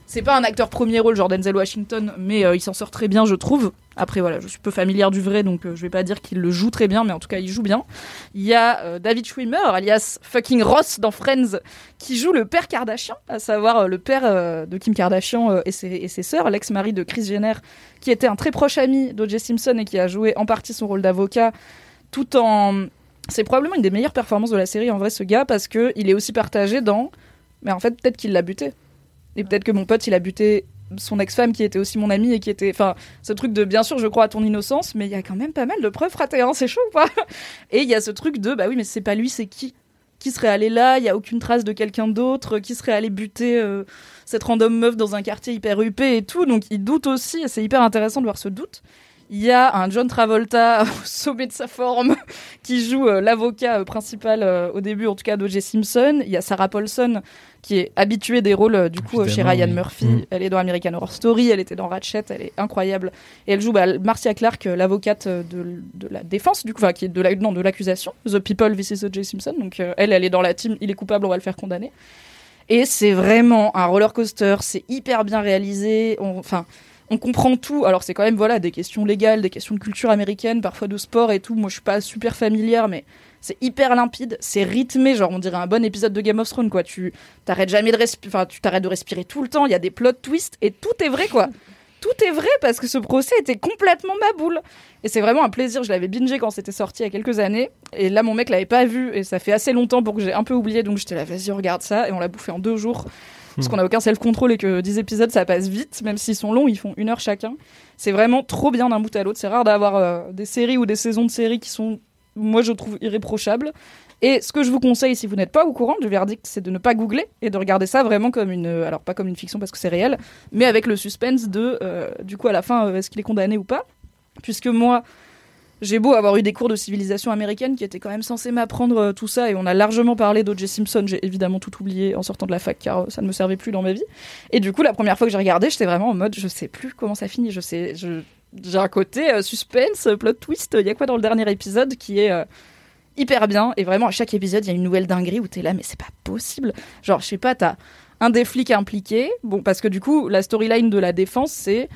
c'est pas un acteur premier rôle genre Denzel Washington, mais euh, il s'en sort très bien, je trouve. Après, voilà, je suis peu familière du vrai, donc euh, je vais pas dire qu'il le joue très bien, mais en tout cas, il joue bien. Il y a euh, David Schwimmer, alias fucking Ross dans Friends, qui joue le père Kardashian, à savoir le père de Kim Kardashian et, ses, et ses sœurs, l'ex-mari de Kris Jenner, qui était un très proche ami d'O.J. Simpson et qui a joué en partie son rôle d'avocat, tout en... C'est probablement une des meilleures performances de la série, en vrai, ce gars, parce que il est aussi partagé dans... Mais en fait, peut-être qu'il l'a buté. Et peut-être que mon pote, il a buté son ex-femme qui était aussi mon amie et qui était. Enfin, ce truc de bien sûr, je crois à ton innocence, mais il y a quand même pas mal de preuves ratées, hein, c'est chaud ou pas Et il y a ce truc de bah oui, mais c'est pas lui, c'est qui Qui serait allé là Il y a aucune trace de quelqu'un d'autre Qui serait allé buter euh, cette random meuf dans un quartier hyper huppé et tout Donc il doute aussi, et c'est hyper intéressant de voir ce doute. Il y a un John Travolta au sommet de sa forme qui joue euh, l'avocat euh, principal euh, au début, en tout cas d'O.J. Simpson. Il y a Sarah Paulson qui est habituée des rôles du coup chez Ryan oui. Murphy. Mm. Elle est dans American Horror Story, elle était dans Ratchet, elle est incroyable. Et elle joue bah, Marcia Clark, l'avocate de, de la défense, du coup, enfin qui est de la, non, de l'accusation. The People vs. O.J. Simpson. Donc elle, elle est dans la team. Il est coupable, on va le faire condamner. Et c'est vraiment un roller coaster. C'est hyper bien réalisé. On- Enfin on comprend tout. Alors c'est quand même voilà des questions légales, des questions de culture américaine, parfois de sport et tout. Moi je suis pas super familière, mais c'est hyper limpide, c'est rythmé, genre on dirait un bon épisode de Game of Thrones quoi. Tu t'arrêtes jamais de respirer, enfin tu t'arrêtes de respirer tout le temps. Il y a des plot twists et tout est vrai quoi. Tout est vrai parce que ce procès était complètement ma boule. Et c'est vraiment un plaisir. Je l'avais bingé quand c'était sorti il y a quelques années. Et là, mon mec l'avait pas vu. Et ça fait assez longtemps pour que j'ai un peu oublié. Donc j'étais là, vas-y, regarde ça. Et on l'a bouffé en deux jours. Parce qu'on a aucun self-control et que 10 épisodes, ça passe vite. Même s'ils sont longs, ils font une heure chacun. C'est vraiment trop bien d'un bout à l'autre. C'est rare d'avoir euh, des séries ou des saisons de séries qui sont, moi, je trouve irréprochables. Et ce que je vous conseille, si vous n'êtes pas au courant du verdict, c'est de ne pas googler et de regarder ça vraiment comme une, alors pas comme une fiction parce que c'est réel, mais avec le suspense de, euh, du coup, à la fin, euh, est-ce qu'il est condamné ou pas? Puisque moi, j'ai beau avoir eu des cours de civilisation américaine qui étaient quand même censés m'apprendre euh, tout ça, et on a largement parlé d'O.J. Simpson, j'ai évidemment tout oublié en sortant de la fac car euh, ça ne me servait plus dans ma vie. Et du coup, la première fois que j'ai regardé, j'étais vraiment en mode, je sais plus comment ça finit, je sais, j'ai un côté euh, suspense, plot twist, il y a quoi dans le dernier épisode qui est... hyper bien et vraiment à chaque épisode il y a une nouvelle dinguerie où t'es là mais c'est pas possible genre je sais pas t'as un des flics impliqué bon parce que du coup la storyline de la défense c'est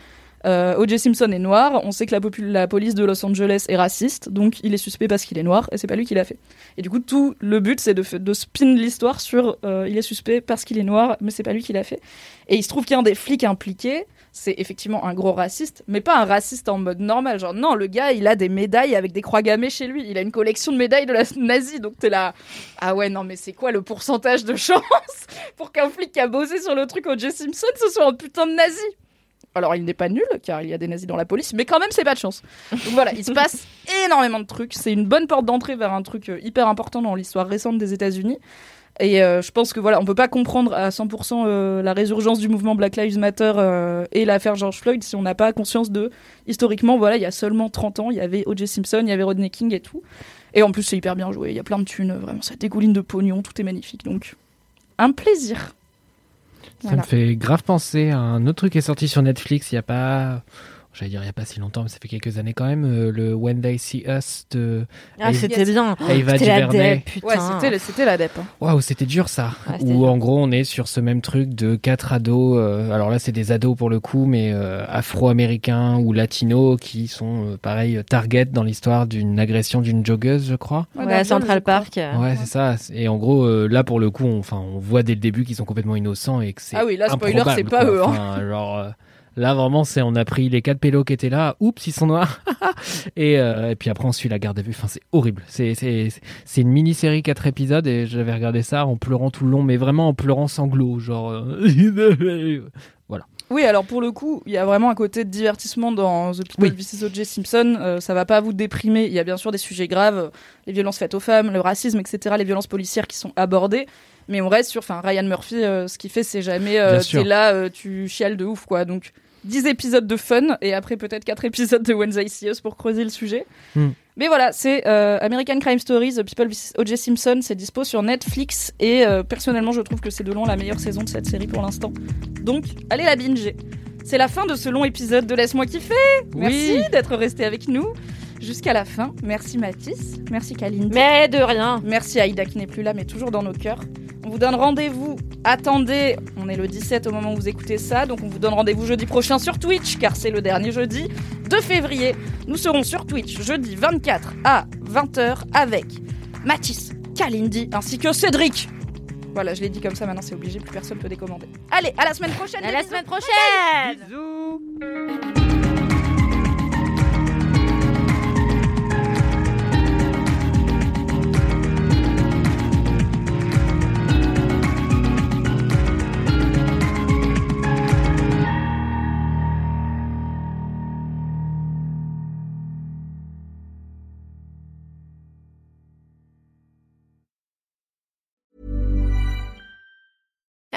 euh, O.J. Simpson est noir, on sait que la, police de Los Angeles est raciste, donc il est suspect parce qu'il est noir, et c'est pas lui qui l'a fait. Et du coup, tout le but, c'est de, de spin l'histoire sur euh, il est suspect parce qu'il est noir, mais c'est pas lui qui l'a fait. Et il se trouve qu'un des flics impliqués, c'est effectivement un gros raciste, mais pas un raciste en mode normal. Genre, non, le gars, il a des médailles avec des croix gammées chez lui. Il a une collection de médailles de la nazie, donc t'es là. Ah ouais, non, mais c'est quoi le pourcentage de chance pour qu'un flic qui a bossé sur le truc O.J. Simpson, ce soit un putain de nazi? Alors, il n'est pas nul, car il y a des nazis dans la police, mais quand même, c'est pas de chance. Donc voilà, il se passe énormément de trucs. C'est une bonne porte d'entrée vers un truc euh, hyper important dans l'histoire récente des États-Unis. Et euh, je pense que voilà, on peut pas comprendre à 100% euh, la résurgence du mouvement Black Lives Matter euh, et l'affaire George Floyd si on n'a pas conscience de historiquement, voilà, il y a seulement 30 ans, il y avait O.J. Simpson, il y avait Rodney King et tout. Et en plus, c'est hyper bien joué. Il y a plein de thunes, vraiment, ça dégouline de pognon, tout est magnifique. Donc, un plaisir. Ça Voilà. me fait grave penser à un autre truc qui est sorti sur Netflix il y a pas. J'allais dire il y a pas si longtemps, mais ça fait quelques années quand même. euh, le When They See Us de. Ah, Ava- c'était bien. Ava C'était la DuVernay. dep, putain. Ouais, c'était, c'était la dep. hein. Waouh, c'était dur ça. Ouais, Où dur. en gros on est sur ce même truc de quatre ados. euh, alors là c'est des ados pour le coup, mais euh, afro-américains ou latinos qui sont euh, pareil target dans l'histoire d'une agression d'une joggeuse, je crois. Ouais, à Central Park. Ouais, c'est ça. Et en gros, euh, là pour le coup, on, enfin, on voit dès le début qu'ils sont complètement innocents et que c'est Ah oui, là, spoiler, c'est pas quoi. eux, hein. Enfin, genre, euh, Là, vraiment, c'est on a pris les quatre pélos qui étaient là. Oups, ils sont noirs. et, euh, et puis après, on suit la garde à vue. Enfin, c'est horrible. C'est c'est c'est une mini-série quatre épisodes et j'avais regardé ça en pleurant tout le long, mais vraiment en pleurant sanglots, genre. euh, voilà. Oui, alors pour le coup, il y a vraiment un côté de divertissement dans The People vs. O.J. Simpson. Euh, ça va pas vous déprimer. Il y a bien sûr des sujets graves, les violences faites aux femmes, le racisme, etc., les violences policières qui sont abordées. Mais on reste sur, enfin, Ryan Murphy, euh, ce qu'il fait, c'est jamais, euh, t'es là, euh, tu chiales de ouf, quoi. Donc, 10 épisodes de fun et après peut-être 4 épisodes de Wednesday See Us pour creuser le sujet. Hmm. Mais voilà, c'est euh, American Crime Story, The People. O.J. Simpson, c'est dispo sur Netflix et personnellement, je trouve que c'est de loin la meilleure saison de cette série pour l'instant. Donc, allez la binger. C'est la fin de ce long épisode de Laisse-moi kiffer. Merci d'être resté avec nous jusqu'à la fin. Merci Mathis, merci Kalindi. Mais de rien. Merci Aïda qui n'est plus là mais toujours dans nos cœurs. On vous donne rendez-vous. Attendez, on est le 17 au moment où vous écoutez ça, donc on vous donne rendez-vous jeudi prochain sur Twitch, car c'est le dernier jeudi de février. Nous serons sur Twitch jeudi 24 à 20h avec Mathis, Kalindi ainsi que Cédric. Voilà, je l'ai dit comme ça, maintenant c'est obligé, plus personne peut décommander. Allez, à la semaine prochaine. À la bisous. semaine prochaine. Bisous.